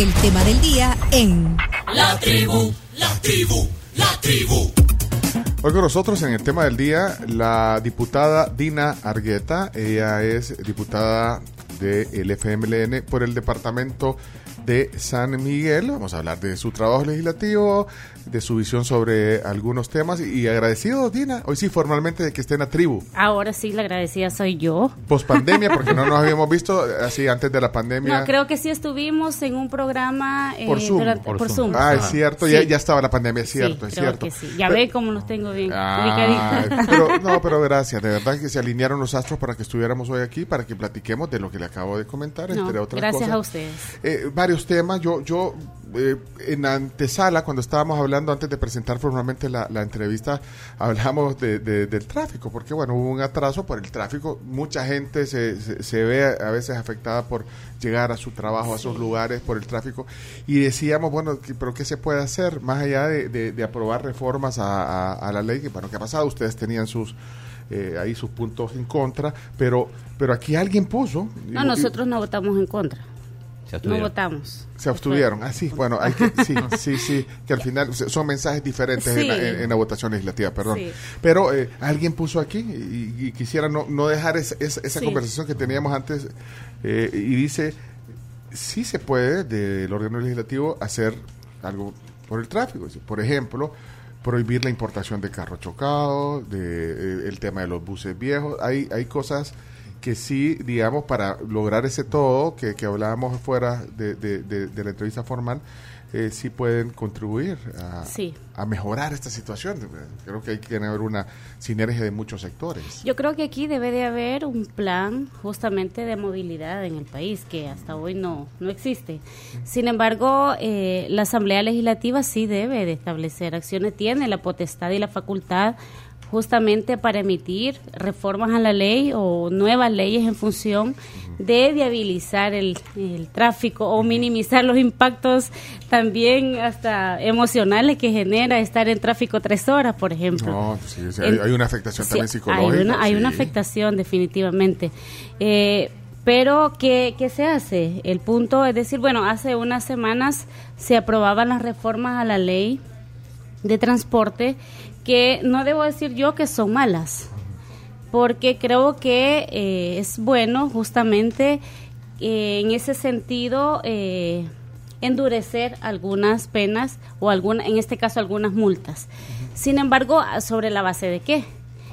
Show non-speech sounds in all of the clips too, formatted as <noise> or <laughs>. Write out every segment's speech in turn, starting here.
el tema del día en La tribu, la tribu, la tribu. Hoy con nosotros en el tema del día la diputada Dina Argueta. Ella es diputada del FMLN por el departamento de San Miguel. Vamos a hablar de su trabajo legislativo, de su visión sobre algunos temas y agradecido, Dina, hoy sí formalmente de que esté en la tribu. Ahora sí, la agradecida soy yo. Post pandemia, porque no nos <laughs> habíamos visto así antes de la pandemia. No, creo que sí estuvimos en un programa eh, Por Zoom. durante- Por por, Zoom. Zoom. Ah, es cierto, Sí. ya, ya estaba la pandemia, es Sí, cierto, es creo cierto. que sí. Ya Pero- ve cómo los tengo bien ubicaditos. pero, <laughs> no, pero gracias, de verdad que se alinearon los astros para que estuviéramos hoy aquí, para que platiquemos de lo que le acabo de comentar, No, entre otras gracias cosas. a ustedes. Eh, varios temas. Yo, yo eh, en la antesala, cuando estábamos hablando antes de presentar formalmente la, la entrevista, hablamos de, de- del tráfico, porque bueno, hubo un atraso por el tráfico. Mucha gente se, se, se ve a veces afectada por llegar a su trabajo, a sus lugares, por el tráfico. Y decíamos, bueno, ¿qué- pero ¿qué se puede hacer más allá de, de- aprobar reformas a, a- a la ley? Que bueno, ¿qué ha pasado? Ustedes tenían sus... eh, ahí sus puntos en contra, pero pero aquí alguien puso No, y- y- nosotros no votamos en contra. Se No votamos. se abstuvieron. Ah, sí, bueno, hay que, sí, <laughs> sí, sí, que al final son mensajes diferentes en, la, en- en la votación legislativa, perdón. Sí. Pero eh, alguien puso aquí y, y quisiera no, no dejar esa, esa, esa Sí. conversación que teníamos antes eh, y dice, sí se puede del órgano legislativo hacer algo por el tráfico. Es Por ejemplo, prohibir la importación de carros chocados, de, eh, el tema de los buses viejos. Hay, hay cosas que sí, digamos, para lograr ese todo que, que hablábamos fuera de, de- de- de la entrevista formal, eh, sí pueden contribuir a, Sí. a mejorar esta situación. Creo que hay que haber una sinergia de muchos sectores. Yo creo que aquí debe de haber un plan justamente de movilidad en el país que hasta hoy no, no existe. Sin embargo, eh, la Asamblea Legislativa sí debe de establecer acciones, tiene la potestad y la facultad justamente para emitir reformas a la ley o nuevas leyes en función de viabilizar el, el tráfico o minimizar los impactos también hasta emocionales que genera estar en tráfico tres horas, por ejemplo. No, sí, sí, hay, una afectación Sí, también psicológica. Hay una, hay una sí. afectación, definitivamente. Eh, pero, ¿qué, ¿qué se hace? El punto es decir, bueno, hace unas semanas se aprobaban las reformas a la ley de transporte que no debo decir yo que son malas, porque creo que eh, es bueno justamente eh, en ese sentido eh, endurecer algunas penas o alguna, en este caso algunas multas. Sin embargo, ¿sobre la base de qué?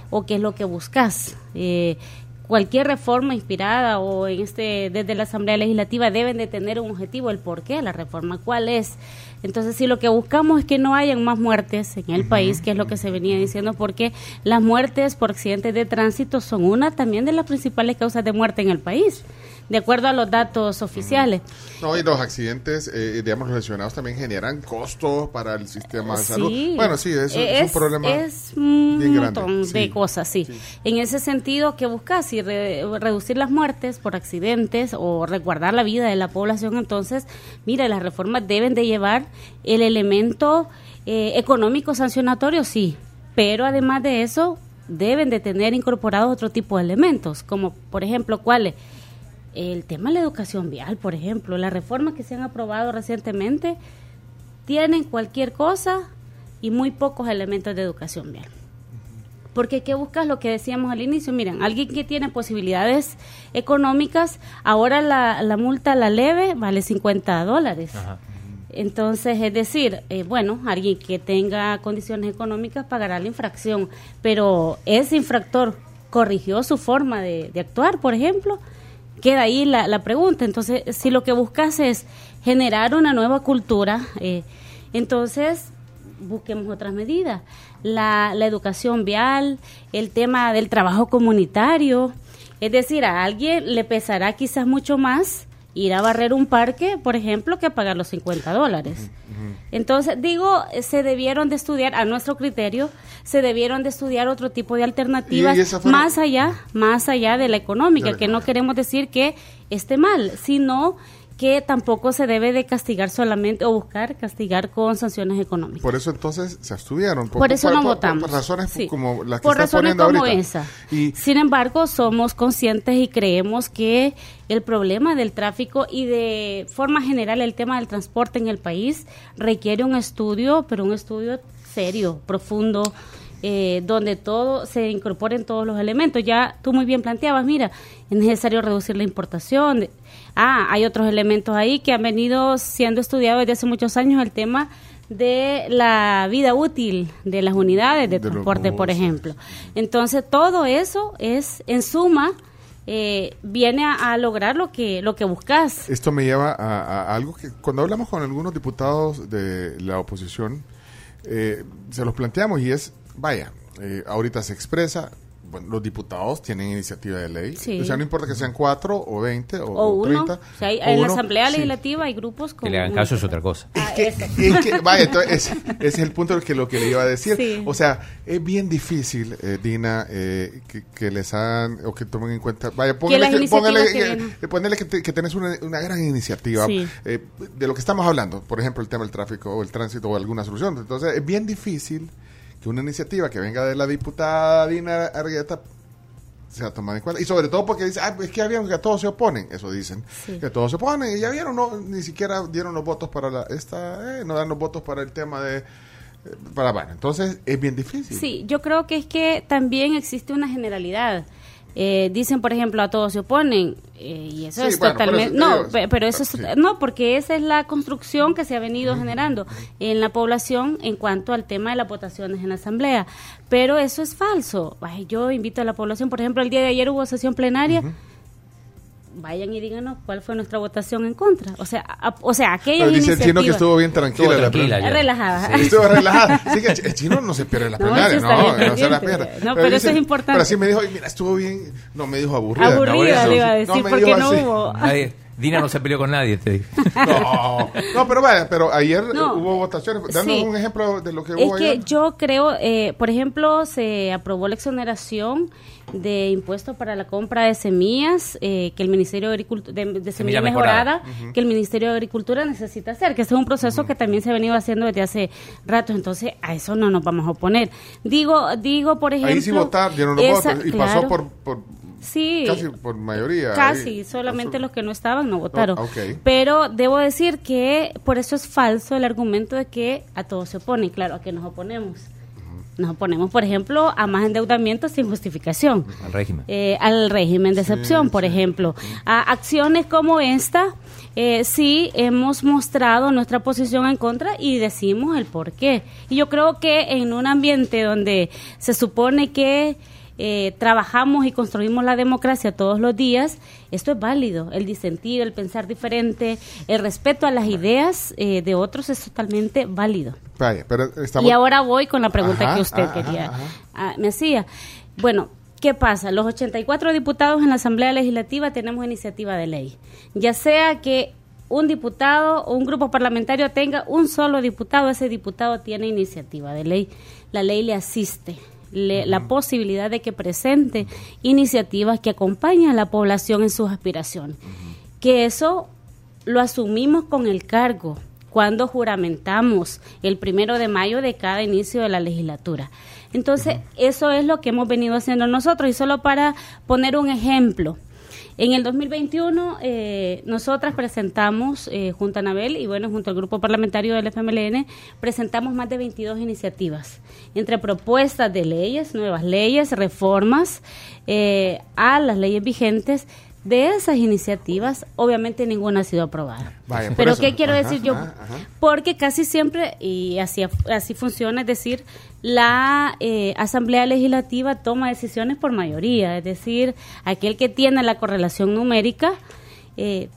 ¿O qué es lo que buscas? Eh, cualquier reforma inspirada o en este desde la Asamblea Legislativa deben de tener un objetivo, el por qué la reforma, cuál es. Entonces, si lo que buscamos es que no hayan más muertes en el país, que es lo que se venía diciendo, porque las muertes por accidentes de tránsito son una también de las principales causas de muerte en el país, de acuerdo a los datos oficiales. No, y los accidentes, eh, digamos, los lesionados también generan costos para el sistema de salud. Sí. Bueno, sí, eso es, es, un problema es un bien grande. montón de Sí. cosas, sí. Sí. En ese sentido, que buscas? Si re- reducir las muertes por accidentes o resguardar la vida de la población, entonces, mira, las reformas deben de llevar el elemento eh, económico sancionatorio, sí, pero además de eso, deben de tener incorporados otro tipo de elementos, como por ejemplo, ¿cuáles? El tema de la educación vial, por ejemplo, las reformas que se han aprobado recientemente tienen cualquier cosa y muy pocos elementos de educación vial. Porque ¿qué buscas? Lo que decíamos al inicio, miren, alguien que tiene posibilidades económicas, ahora la, la multa, la leve, vale 50 dólares. Ajá. Entonces, es decir, eh, bueno, alguien que tenga condiciones económicas pagará la infracción, pero ese infractor corrigió su forma de, de actuar, por ejemplo, queda ahí la, la pregunta. Entonces, si lo que buscas es generar una nueva cultura, eh, entonces busquemos otras medidas. La, la educación vial, el tema del trabajo comunitario, es decir, a alguien le pesará quizás mucho más ir a barrer un parque, por ejemplo, que pagar los 50 dólares. Entonces, digo, se debieron de estudiar, a nuestro criterio, se debieron de estudiar otro tipo de alternativas fueron- más allá, más allá de la económica, que no queremos decir que esté mal, sino que tampoco se debe de castigar solamente o buscar castigar con sanciones económicas. Por eso entonces se estudiaron. Por, eso no votamos. Por, razones como las que Por razones como ahorita. esa. Y, Sin embargo, somos conscientes y creemos que el problema del tráfico y de forma general el tema del transporte en el país requiere un estudio, pero un estudio serio, profundo, eh, donde todo se incorporen todos los elementos. Ya tú muy bien planteabas, mira, es necesario reducir la importación. Ah, hay otros elementos ahí que han venido siendo estudiados desde hace muchos años, el tema de la vida útil de las unidades de, transporte, por ejemplo. Entonces, todo eso es, en suma, eh, viene a, lograr lo que lo que buscas. Esto me lleva a, algo que cuando hablamos con algunos diputados de la oposición, eh, se los planteamos y es vaya, eh, ahorita se expresa, bueno, los diputados tienen iniciativa de ley. O sea, no importa que sean cuatro o veinte o, o, uno. O sea, en la Asamblea Legislativa hay grupos con... Que le hagan caso es otra cosa. Ah, es, que, vaya, ese, es el punto que lo que le iba a decir. O sea, es bien difícil, eh, Dina, eh, que, les hagan o que tomen en cuenta... Vaya, póngale que, póngale, que, que, tenés una, una, gran iniciativa de lo que estamos hablando. Por ejemplo, el tema del tráfico o el tránsito o alguna solución. Entonces, es bien difícil que una iniciativa que venga de la diputada Dina Argueta sea tomada en cuenta. Y sobre todo porque dice, ah, es que ya vieron que todos se oponen, eso dicen, que todos se oponen, y ya vieron, no, ni siquiera dieron los votos para la, esta, eh, no dan los votos para el tema de, eh, para, bueno, entonces es bien difícil. Sí, yo creo que es que también existe una generalidad. Eh, dicen, por ejemplo, a todos se oponen, eh, y eso es totalmente... no, pero eso es... No, porque esa es la construcción que se ha venido generando en la población en cuanto al tema de las votaciones en la Asamblea. Pero eso es falso. yo invito a la población, por ejemplo, el día de ayer hubo sesión plenaria vayan y díganos cuál fue nuestra votación en contra. O sea, o sea, aquellas dice el chino que estuvo bien tranquila. Estuvo tranquila relajada. Estuvo relajada. Sí, que el chino no se pierde la plenaria, no, no, se la pierde. No, pero, eso es importante. Pero sí me dijo, mira, estuvo bien, no me dijo aburrida. Aburrida, le iba a decir, porque no hubo. Dina no se peleó con nadie, te digo. <laughs> No, no pero vaya, pero ayer hubo votaciones. Danos un ejemplo de lo que hubo Es que yo creo, eh, por ejemplo, se aprobó la exoneración de impuestos para la compra de semillas eh, que el Ministerio de Agricultura, de, semilla, mejorada, que el Ministerio de Agricultura necesita hacer, que ese es un proceso que también se ha venido haciendo desde hace rato, entonces a eso no nos vamos a oponer. Digo, digo por ejemplo... Ahí sí votar, dieron los votos y pasó por, por Sí. Casi por mayoría. Casi, solamente los que no estaban no votaron. Pero debo decir que por eso es falso el argumento de que a todos se oponen. Claro, a que nos oponemos. Nos oponemos, por ejemplo, a más endeudamiento sin justificación. Al régimen. Eh, al régimen de excepción, por ejemplo. A acciones como esta, eh, sí hemos mostrado nuestra posición en contra y decimos el por qué. Y yo creo que en un ambiente donde se supone que eh, trabajamos y construimos la democracia todos los días, esto es válido. El disentir, el pensar diferente, el respeto a las ideas eh, de otros es totalmente válido. Y ahora voy con la pregunta que usted quería, ah, me hacía. Bueno, ¿Qué pasa? Los 84 diputados en la Asamblea Legislativa tenemos iniciativa de ley. Ya sea que un diputado o un grupo parlamentario tenga un solo diputado, ese diputado tiene iniciativa de ley. La ley le asiste la posibilidad de que presente iniciativas que acompañen a la población en sus aspiraciones. Que eso lo asumimos con el cargo cuando juramentamos el primero de mayo de cada inicio de la legislatura. Entonces, eso es lo que hemos venido haciendo nosotros. Y solo para poner un ejemplo, en el 2021, eh, nosotras presentamos, eh, junto a Anabel y bueno, junto al grupo parlamentario del FMLN, presentamos más de 22 iniciativas, entre propuestas de leyes, nuevas leyes, reformas eh, a las leyes vigentes. De esas iniciativas, obviamente ninguna ha sido aprobada. Pero ¿qué quiero decir yo? Porque casi siempre, y así, así funciona, es decir, la eh, Asamblea Legislativa toma decisiones por mayoría, es decir, aquel que tiene la correlación numérica, eh,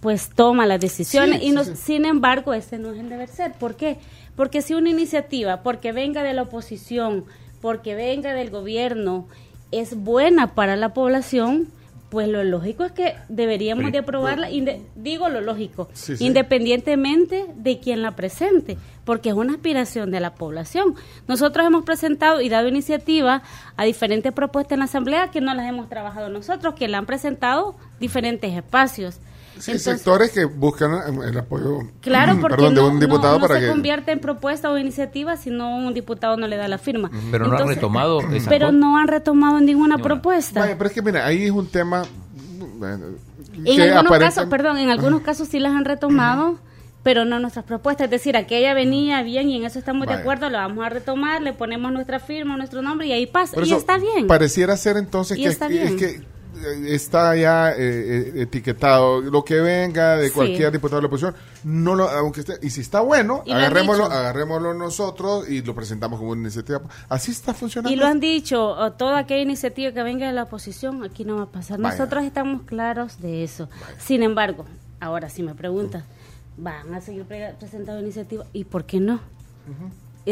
pues toma las decisiones. y no, sin embargo, ese no es el deber ser. ¿Por qué? Porque si una iniciativa, porque venga de la oposición, porque venga del gobierno, es buena para la población, pues lo lógico es que deberíamos de aprobarla, digo lo lógico, independientemente de quien la presente, porque es una aspiración de la población. Nosotros hemos presentado y dado iniciativa a diferentes propuestas en la Asamblea que no las hemos trabajado nosotros, que la han presentado diferentes espacios. Sí, Entonces, sectores que buscan eh, el apoyo Claro, porque perdón, de no, un no- diputado no para se que... convierte en propuesta o iniciativa si no un diputado no le da la firma. Pero no han retomado esa <clears throat> Pero no han retomado ninguna Ninguna. propuesta. Vaya, pero es que mira, ahí es un tema... bueno, En algunos casos, perdón, en algunos casos sí las han retomado, pero no nuestras propuestas. Es decir, aquella venía bien y en eso estamos de acuerdo, lo vamos a retomar, le ponemos nuestra firma, nuestro nombre y ahí pasa. Por y está bien. Pareciera ser entonces Y que, está es bien. que está ya eh, eh, etiquetado lo que venga de Sí. cualquier diputado de la oposición no lo aunque esté y si está bueno agarrémoslo agarrémoslo nosotros y lo presentamos como una iniciativa así está funcionando Y lo han dicho, toda aquella iniciativa que venga de la oposición, aquí no va a pasar. Vaya. Nosotros estamos claros de eso. Sin embargo, ahora si me preguntas, ¿van a seguir pre- presentando iniciativas? ¿Y por qué no? Eh,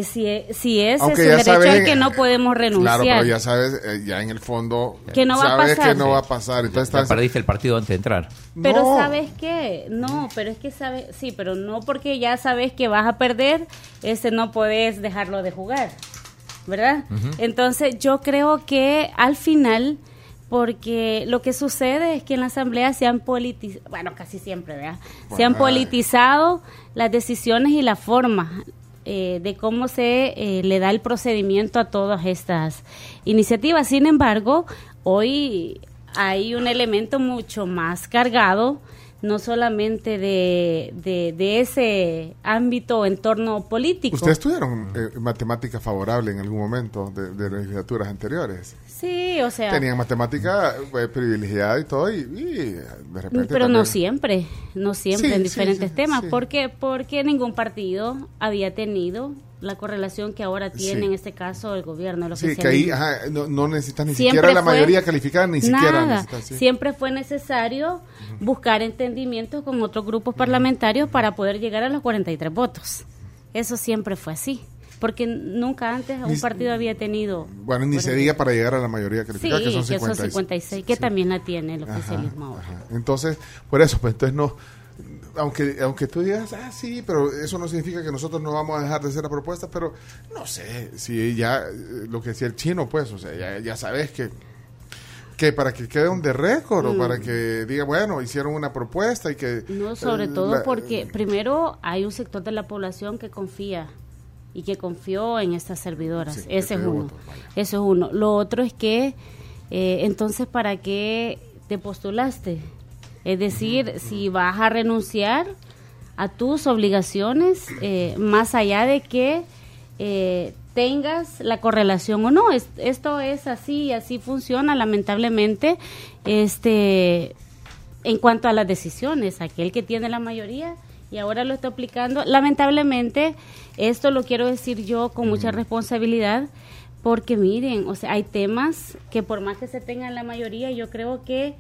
Si, e- si ese Aunque es ya un derecho sabes- al que no podemos renunciar. claro pero ya sabes eh, ya en el fondo Que no va a sabes pasar. que no va a pasar entonces Ya estás perdiste el partido antes de entrar. Pero No. sabes qué, no, pero es que sabes, sí, pero no porque ya sabes que vas a perder, ese no puedes dejarlo de jugar, ¿verdad? Entonces yo creo que al final, porque lo que sucede es que en la asamblea se han politizado, bueno, casi siempre, ¿verdad? Se han ay. politizado las decisiones y la forma eh, de cómo se eh, le da el procedimiento a todas estas iniciativas. Sin embargo, hoy hay un elemento mucho más cargado, no solamente de, de, ese ámbito o entorno político. ustedes tuvieron eh, matemática favorable en algún momento de, de legislaturas anteriores Sí, o sea... tenían matemática eh, privilegiada y todo y, y, de repente Pero no siempre, no siempre Sí, en diferentes sí, temas. sí. ¿Por qué? Porque ningún partido había tenido la correlación que ahora tiene en este caso el gobierno, el Sí, que ahí oficialismo. ajá, no, no necesitas ni Siempre siquiera la fue- mayoría calificada, ni siquiera Nada. Siempre fue necesario buscar entendimientos con otros grupos parlamentarios para poder llegar a los 43 votos. Eso siempre fue así. Porque nunca antes Ni- un partido había tenido. Bueno, ni se diga para llegar a la mayoría Sí, calificada, que son que son 56. 56, que Sí. también la tiene el Ajá, oficialismo ahora. ajá. Entonces, por eso, pues entonces no. Aunque, aunque tú digas, ah, sí, pero eso no significa que nosotros no vamos a dejar de hacer la propuesta, pero no sé, si ya, eh, lo que decía el chino, pues, o sea, ya, ya sabes que, que para que quede un de récord o para que diga, bueno, hicieron una propuesta y que... Mm. No, sobre eh, todo la- porque primero hay un sector de la población que confía y que confió en estas servidoras. Sí, Ese es uno. Eso es uno. Lo otro es que, eh, entonces, ¿para qué te postulaste? Es decir, si vas a renunciar a tus obligaciones, eh, más allá de que eh, tengas la correlación o no. Es- esto es así y así funciona, lamentablemente. Este, en cuanto a las decisiones, aquel que tiene la mayoría y ahora lo está aplicando. Lamentablemente, esto lo quiero decir yo con mucha responsabilidad, porque miren, o sea, hay temas que por más que se tengan la mayoría, yo creo que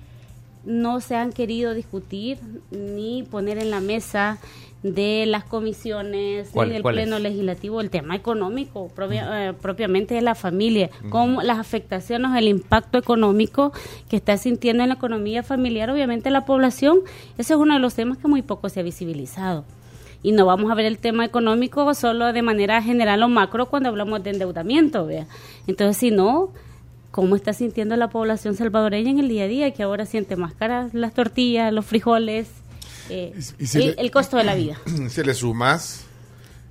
no se han querido discutir ni poner en la mesa de las comisiones ¿Cuál- ni del pleno es? legislativo el tema económico propia- eh, propiamente de la familia. Cómo las afectaciones el impacto económico que está sintiendo en la economía familiar obviamente la población ese es uno de los temas que muy poco se ha visibilizado. Y no vamos a ver el tema económico solo de manera general o macro cuando hablamos de endeudamiento vea. Entonces si no cómo está sintiendo la población salvadoreña en el día a día, que ahora siente más caras las tortillas, los frijoles, eh, Y- y si el, le- el costo de la vida. <clears throat> si le sumas,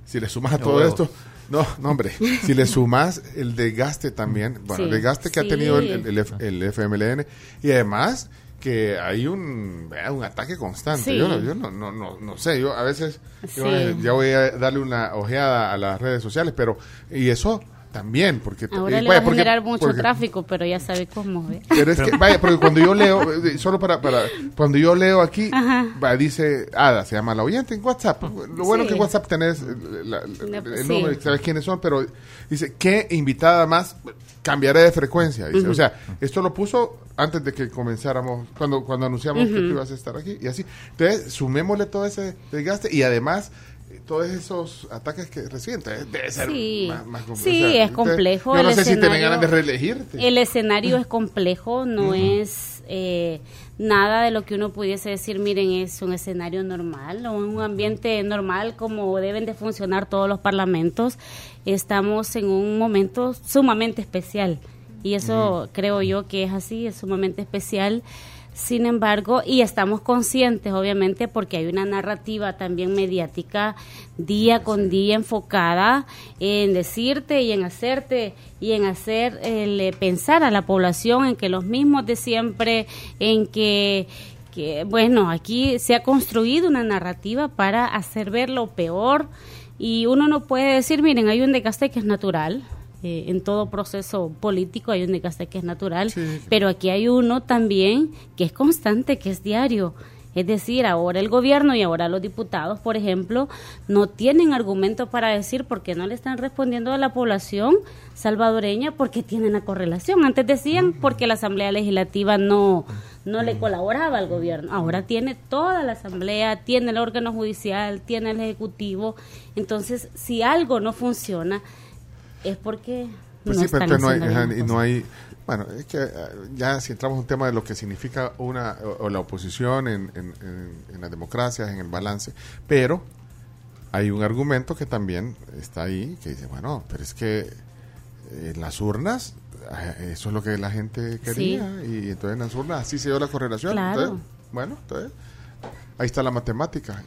si le sumas a No, todo esto, no, no hombre, si le sumas el desgaste también, bueno, el desgaste que sí. ha tenido el, el, el F- el FMLN y además que hay un, un ataque constante. Sí. Yo, no, yo no, no, no, no sé, yo a veces yo, Sí. eh, ya voy a darle una ojeada a las redes sociales, pero y eso también, porque Ahora y le va a porque- generar mucho porque- tráfico, pero ya sabe cómo. ¿ve? pero es que, <laughs> vaya, porque cuando yo leo, eh, solo para, para, cuando yo leo aquí, va, dice, Ada, se llama la oyente en WhatsApp. Lo bueno Sí. que WhatsApp tenés eh, la- la- el Sí. número y sabes quiénes son, pero dice, ¿qué invitada más? Cambiaré de frecuencia, dice. O sea, esto lo puso antes de que comenzáramos, cuando, cuando anunciamos que tú ibas a estar aquí, y así. Entonces, sumémosle todo ese desgaste y además eh, todos esos ataques que reciben. Entonces, debe ser Sí, más, más complejo. sí, O sea, es complejo. Yo no sé si escenario- ganas de reelegirte. El escenario es complejo, no es eh, nada de lo que uno pudiese decir, miren, es un escenario normal o un ambiente normal como deben de funcionar todos los parlamentos. Estamos en un momento sumamente especial y eso creo yo que es así, es sumamente especial. Sin embargo, y estamos conscientes, obviamente, porque hay una narrativa también mediática día con día enfocada en decirte y en hacerte y en hacer eh, pensar a la población en que los mismos de siempre, en que que, bueno, aquí se ha construido una narrativa para hacer ver lo peor. Y uno no puede decir, miren, hay un desgaste que es natural, eh, en todo proceso político hay un desgaste que es natural, pero aquí hay uno también que es constante, que es diario. Es decir, ahora el gobierno y ahora los diputados, por ejemplo, no tienen argumentos para decir por qué no le están respondiendo a la población salvadoreña porque tienen la correlación. Antes decían porque la Asamblea Legislativa no, no le colaboraba al gobierno. Ahora tiene toda la Asamblea, tiene el órgano judicial, tiene el Ejecutivo. Entonces, si algo no funciona, es porque... Pues no sí, pero no hay, no hay bueno, es que eh, ya si entramos en un tema de lo que significa una o, la oposición en, en, las democracias, en el balance, pero hay un argumento que también está ahí, que dice, bueno, pero es que en las urnas, eh, eso es lo que la gente quería, y entonces en las urnas así se dio la correlación. bueno, entonces ahí está la matemática,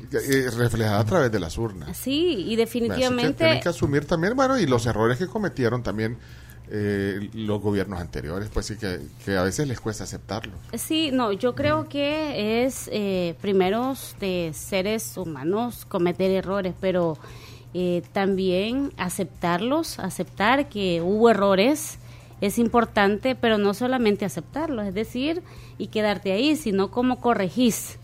reflejada a través de las urnas. Sí, y definitivamente... tienen que asumir también, bueno, y los errores que cometieron también eh, los gobiernos anteriores, pues sí que, a veces les cuesta aceptarlo. Sí, no, yo creo que es eh, primero de seres humanos cometer errores, pero eh, también aceptarlos, aceptar que hubo errores es importante, pero no solamente aceptarlos, es decir, y quedarte ahí, sino cómo corregís.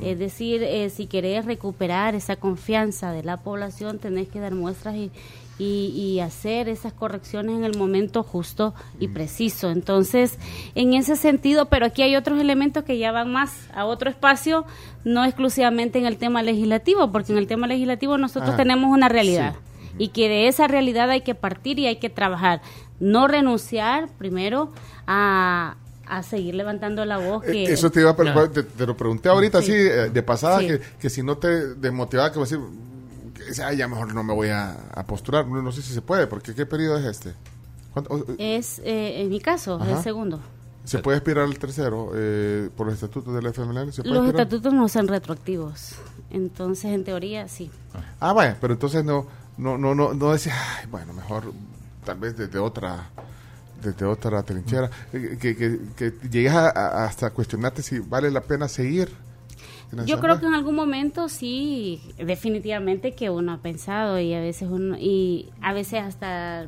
Es decir, eh, si querés recuperar esa confianza de la población, tenés que dar muestras y, y, hacer esas correcciones en el momento justo y preciso. Entonces, en ese sentido, pero aquí hay otros elementos que ya van más a otro espacio, no exclusivamente en el tema legislativo, porque en el tema legislativo nosotros ah, tenemos una realidad. Y que de esa realidad hay que partir y hay que trabajar. No renunciar primero a, a seguir levantando la voz. Eh, que... Eso te iba a te, lo pregunté ahorita, así, eh, de pasada, que, que, si no te desmotivaba, que decir, ya mejor no me voy a, postular. No, sé si se puede, porque ¿qué periodo es este? Es, eh, en mi caso, el segundo. ¿Se puede aspirar al tercero eh, por los estatutos del FMLN? los estatutos no son retroactivos. Entonces, en teoría, sí. Ah, vaya, pero entonces no no no no, no decía, bueno, mejor tal vez desde otra desde otra trinchera. Eh, que, que, que, llegues a, hasta cuestionarte si vale la pena seguir yo creo que en algún momento sí, definitivamente que uno ha pensado y a veces uno y a veces hasta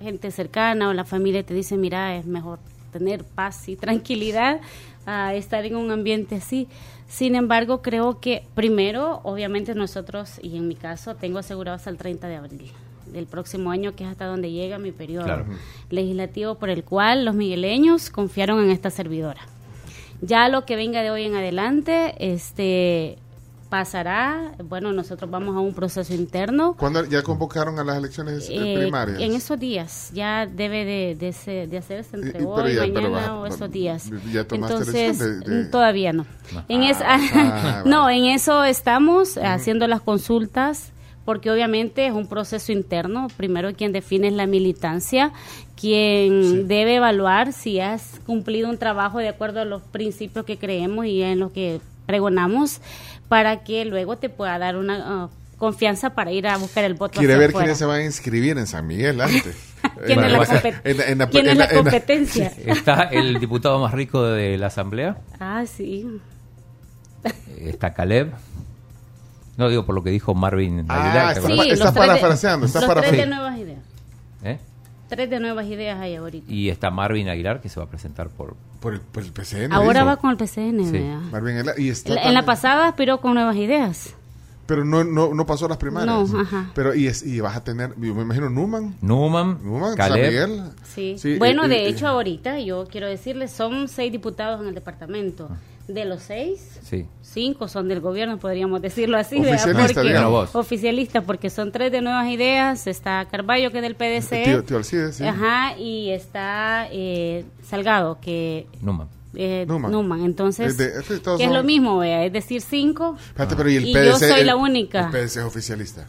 gente cercana o la familia te dice, mira, es mejor tener paz y tranquilidad a estar en un ambiente así. Sin embargo, creo que primero, obviamente nosotros, y en mi caso, tengo asegurado hasta el 30 de abril del próximo año, que es hasta donde llega mi periodo legislativo por el cual los migueleños confiaron en esta servidora. Ya lo que venga de hoy en adelante, este pasará, bueno, nosotros vamos a un proceso interno. ¿Cuándo ya convocaron a las elecciones eh, primarias? En esos días, ya debe de, de, de hacerse entre hoy, mañana o esos días. Entonces, todavía no. En ah, ah, <laughs> no, en eso estamos haciendo las consultas porque obviamente es un proceso interno. Primero quien define es la militancia, quien debe evaluar si has cumplido un trabajo de acuerdo a los principios que creemos y en lo que pregonamos, para que luego te pueda dar una uh, confianza para ir a buscar el voto. Quiere ver quiénes se van a inscribir en San Miguel antes. <laughs> ¿Quién, es, la, competencia? ¿Está el diputado más rico de la Asamblea? Ah, sí. Está Caleb. No digo por lo que dijo Marvin ah, Está, sí, está parafraseando. Está los tres de nuevas ideas. ¿Eh? Tres de nuevas ideas hay ahorita. Y está Marvin Aguilar que se va a presentar por... Por el, PCN. Ahora va con el PCN. Sí. Marvin Aguilar, y está en la pasada aspiró con nuevas ideas. Pero no, no, no pasó las primarias. No, ajá. Pero y, es, y vas a tener, yo me imagino, Numan. Numan, Numan Caleb. Sí. sí. Bueno, eh, de eh, hecho, ahorita yo quiero decirles, son seis diputados en el departamento. Ah. De los seis, sí. cinco son del gobierno, podríamos decirlo así. Oficialista, porque, oficialista, porque son tres de Nuevas Ideas. Está Carballo, que es del PDC. Tío, tío Alcides, sí. Ajá, y está eh, Salgado, que... Numan. Eh, Numan. Entonces, que es lo mismo, vea, es decir, cinco. pero ¿y, el yo soy la única. El PDC es oficialista.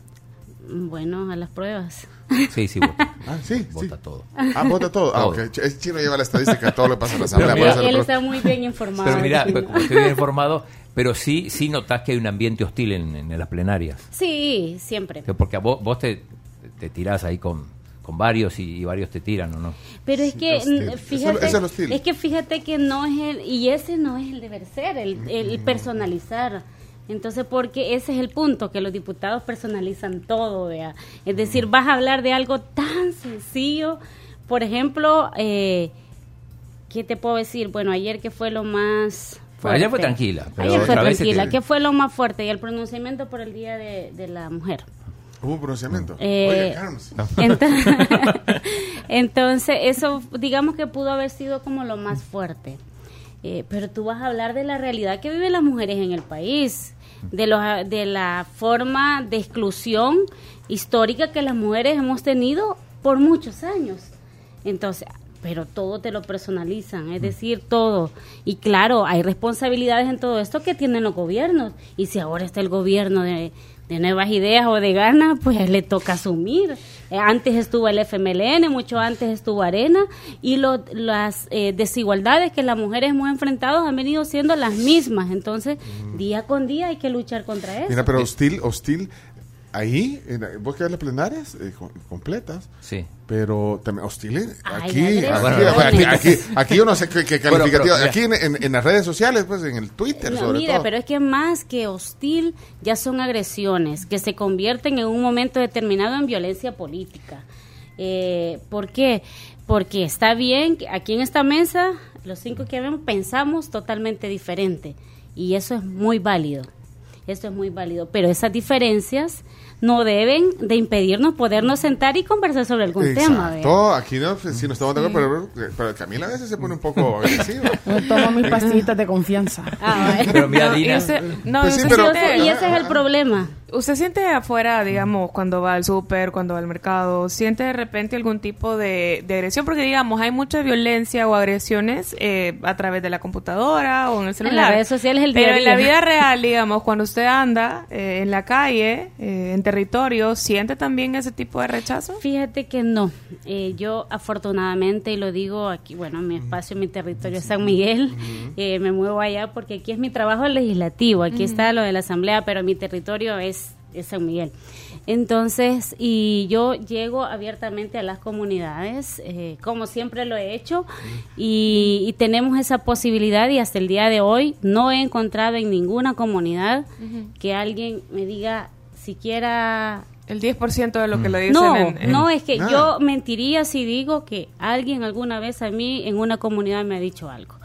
Bueno, a las pruebas. <laughs> Sí, sí, vota. Ah, sí, Vota sí. todo. Ah, vota todo. Ah, ok. Es chino lleva la estadística todo lo pasa en la <laughs> asamblea. mira, Él está muy bien informado. Pero mira, sí. pues, como estoy bien informado, pero sí, sí notas que hay un ambiente hostil en, en las plenarias. Sí, siempre. Que Porque a vos, vos te, te tirás ahí con, con varios y, y varios te tiran, ¿o no? Pero es que, hostil. mm, Eso- fíjate, eso es es que fíjate que no es el, y ese no es el deber ser, el, el personalizar. Entonces, porque ese es el punto, que los diputados personalizan todo, vea. Es decir, vas a hablar de algo tan sencillo, por ejemplo, eh, ¿qué te puedo decir? Bueno, ayer que fue lo más... Ayer fue tranquila, pero ayer fue tranquila. te- ¿Qué fue lo más fuerte? Y el pronunciamiento por el Día de, de la Mujer. Hubo un pronunciamiento. Eh, Oye. <laughs> Entonces, <laughs> entonces, eso digamos que pudo haber sido como lo más fuerte. Eh, pero tú vas a hablar de la realidad que viven las mujeres en el país, de, los, de la forma de exclusión histórica que las mujeres hemos tenido por muchos años. Entonces, pero todo te lo personalizan, es decir, todo. Y claro, hay responsabilidades en todo esto que tienen los gobiernos. Y si ahora está el gobierno de, de nuevas ideas o de ganas, pues le toca asumir. Eh, antes estuvo el FMLN, mucho antes estuvo Arena, y lo- las eh, desigualdades que las mujeres hemos enfrentado han venido siendo las mismas. Entonces, día con día hay que luchar contra eso. Mira, pero hostil, hostil. Ahí, en, vos que ves las plenarias eh, co- completas, Sí. pero también Aquí, aquí, aquí, aquí, aquí yo no sé qué, qué Bueno, calificativo. pero, aquí en, en- en las redes sociales, pues en el Twitter, No, sobre mira, todo. pero es que más que hostil ya son agresiones que se convierten en un momento determinado en violencia política. Eh, ¿Por qué? Porque está bien que aquí en esta mesa, los cinco que vemos, pensamos totalmente diferente y eso es muy válido. Eso es muy válido, pero esas diferencias no deben de impedirnos podernos sentar y conversar sobre algún tema. ¿vea? Exacto, aquí no, pues, sí no estamos de acuerdo, pero, pero Camila a veces se pone un poco agresiva. <laughs> Tomo mis pastillitas de confianza. Ah, bueno. Pero mira, No, Dina, no, Pues sí, pero- y ese es el problema. ¿Usted siente afuera, digamos, cuando va al súper, cuando va al mercado, siente de repente algún tipo de, de agresión? Porque, digamos, hay mucha violencia o agresiones eh, a través de la computadora o en el celular. las redes sociales el día Pero en la vida <laughs> real, digamos, cuando usted anda eh, en la calle, eh, en territorio, ¿siente también ese tipo de rechazo? Fíjate que no. Eh, yo afortunadamente, y lo digo aquí, bueno, mi espacio, mi territorio es San Miguel, eh, me muevo allá porque aquí es mi trabajo legislativo, aquí está lo de la asamblea, pero mi territorio es San Miguel. Entonces, y yo llego abiertamente a las comunidades, eh, como siempre lo he hecho, y, y tenemos esa posibilidad y hasta el día de hoy no he encontrado en ninguna comunidad que alguien me diga siquiera El 10% de lo que lo dicen no, en, en- no, es que Nada. yo mentiría si digo que alguien alguna vez a mí en una comunidad me ha dicho algo.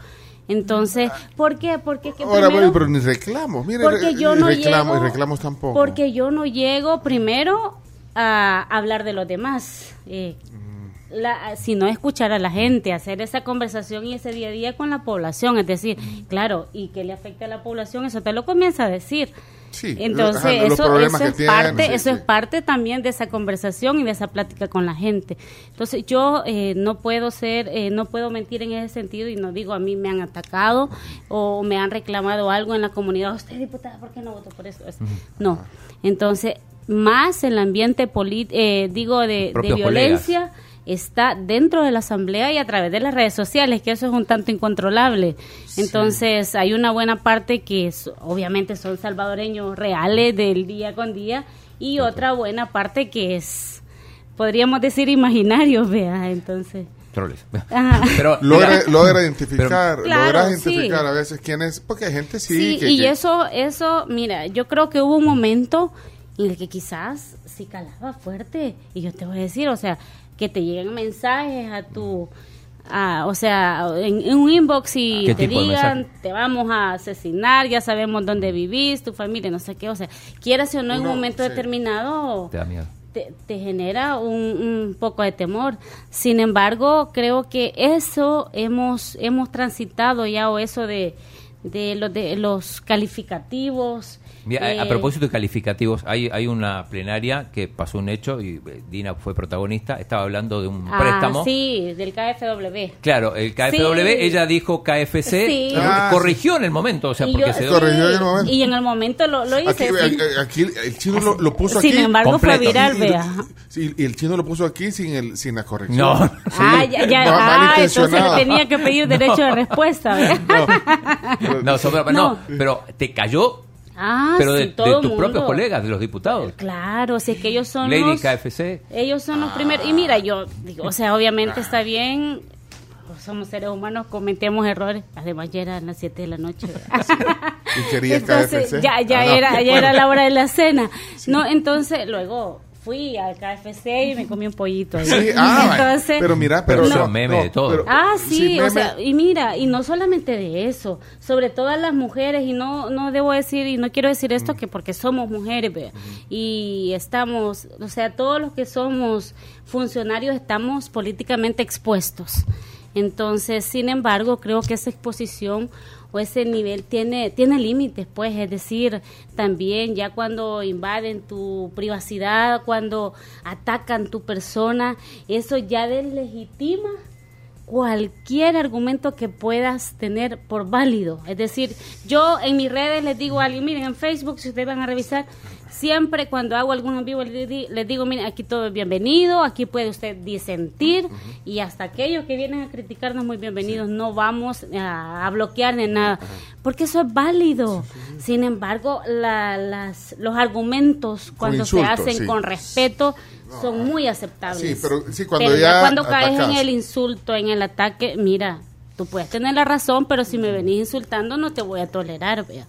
Entonces, ¿por qué? Porque que Ahora, primero- bueno, pero ni reclamos, mire, porque yo no reclamo, llego, y reclamos tampoco. Porque yo no llego primero a hablar de los demás, eh, Mm. la- sino escuchar a la gente, hacer esa conversación y ese día a día con la población. Es decir, Mm. claro, y que le afecte a la población, eso te lo comienza a decir. Sí, Entonces, ajá, eso, eso es tienen, parte, sí, eso sí. es parte también de esa conversación y de esa plática con la gente. Entonces, yo eh, no puedo ser, eh, no puedo mentir en ese sentido y no digo a mí me han atacado o me han reclamado algo en la comunidad. Usted, diputada, ¿por qué no votó por eso? Es- No. Entonces, más el ambiente político, digo, de, violencia está dentro de la asamblea y a través de las redes sociales, que eso es un tanto incontrolable. Entonces, hay una buena parte que es- obviamente son salvadoreños reales del día con día y otra buena parte que es, podríamos decir, imaginario, vea, entonces. troles. <laughs> Pero, Logra, identificar, Pero- Claro, logra identificar sí. a veces quién es, porque hay gente sí, Sí, que, y que- eso, eso, mira, yo creo que hubo un momento en el que quizás sí calaba fuerte. Y yo te voy a decir, o sea, que te lleguen mensajes a tu, a- o sea, en, en un inbox y ¿Qué te digan, te vamos a asesinar, ya sabemos dónde vivís, tu familia, no sé qué, o sea, quieras o no, en un momento sí. determinado te da miedo. te, te genera un, un poco de temor. Sin embargo, creo que eso hemos hemos transitado ya o eso de de los de los calificativos Mira, a- a Eh, propósito de calificativos, hay, hay una plenaria que pasó un hecho y eh, Dina fue protagonista, estaba hablando de un ah, préstamo. sí, del KFW. Claro, el KFW, Sí. ella dijo KFC, Sí. y Ah, corrigió en el momento, o sea, Y porque yo- se Corrigió en el momento. Y en el momento lo, lo hice. Aquí, sí. eh, aquí el chino lo, lo puso aquí. Sin embargo, completo. fue viral, y- vea. sí, y el chino lo puso aquí sin el sin la corrección. No. Ah, ya, ya, No, ah, entonces tenía que pedir <laughs> derecho de respuesta, ¿vea? No, <laughs> <laughs> no, No. pero te cayó, Ah, pero de, sí, todo de tus propios colegas, de los diputados. Claro, si es que ellos son Lady los... KFC. Ellos son los primeros. Y mira, yo digo, o sea, obviamente está bien. pues somos seres humanos, cometemos errores. Además, ya era las 7 de la noche. <laughs> Y quería entonces, KFC. ya, ya, Ah, no, era, ya era la hora de la cena. No, entonces, luego fui al KFC y me comí un pollito. ahí. Sí, <laughs> ah, entonces, pero mira, pero, Pero no, no, de todo. pero- Ah, sí, o meme- sea, y mira, y no solamente de eso, sobre todas las mujeres, y no, no debo decir, y no quiero decir Mm. esto que porque somos mujeres, y estamos, o sea, todos los que somos funcionarios estamos políticamente expuestos. Entonces, sin embargo, creo que esa exposición o ese nivel tiene, tiene límites, pues, es decir, también ya cuando invaden tu privacidad, cuando atacan tu persona, eso ya deslegitima cualquier argumento que puedas tener por válido. Es decir, yo en mis redes les digo a alguien, miren, en Facebook, si ustedes van a revisar, siempre cuando hago algún en vivo les, di- les digo, miren, aquí todo es bienvenido, aquí puede usted disentir y hasta aquellos que vienen a criticarnos muy bienvenidos, no vamos a, a bloquear ni nada, porque eso es válido. Sin embargo, la- las, los argumentos cuando se hacen con respeto son muy aceptables. Sí, pero sí, cuando Pero ya cuando caes en el insulto, en el ataque, mira, tú puedes tener la razón, pero si me venís insultando no te voy a tolerar, vea.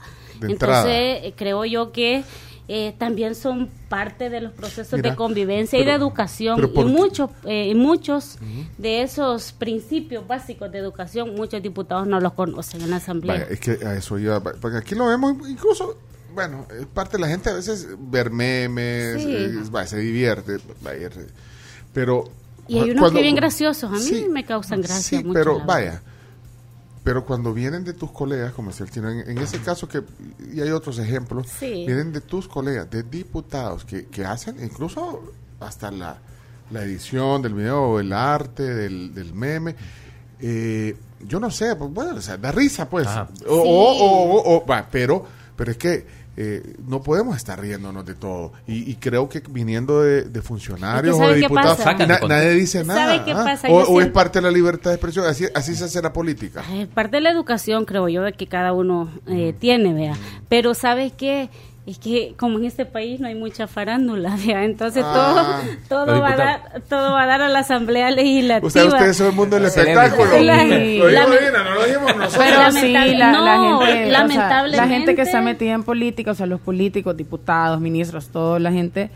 Entonces, eh, creo yo que eh, también son parte de los procesos Mira, de convivencia y de educación. pero Y muchos, eh, y muchos de esos principios básicos de educación, muchos diputados no los conocen en la Asamblea. Vaya, es que a eso iba. Porque aquí lo vemos, incluso, bueno, eh, parte de la gente a veces ver memes, Sí. eh, vaya, se divierte, vaya, pero. Y hay unos cuando- que bien graciosos, a mí Sí, me causan gracia Sí, mucho, pero vaya. Pero cuando vienen de tus colegas, como decía el chino, en, en ese caso que, y hay otros ejemplos, Sí. vienen de tus colegas, de diputados que, que hacen incluso hasta la, la edición del video, o el arte, del, del meme. Eh, yo no sé, pues bueno, o sea, da risa, pues. O- o- o- o- va, pero, pero es que eh, no podemos estar riéndonos de todo. Y, y creo que viniendo de, de funcionarios o de ¿sabe qué diputados, na- nadie dice nada. ¿Sabe qué ¿ah? pasa? O, es parte de la libertad de expresión. Así, así se hace la política. Es parte de la educación, creo yo, de que cada uno eh, tiene, vea. Pero ¿sabes qué? Es que como en este país no hay mucha farándula, <laughs> vea. Entonces Ah. todo, todo, va a dar, todo va a dar a la Asamblea Legislativa. O sea, ustedes son el mundo del espectáculo. La- lo dijo la- Dina, no lo dijimos nosotros. Pero Lamentable- sí, la, la no, gente, o sea, lamentablemente- la gente que está metida en política, o sea, los políticos, diputados, ministros, toda la gente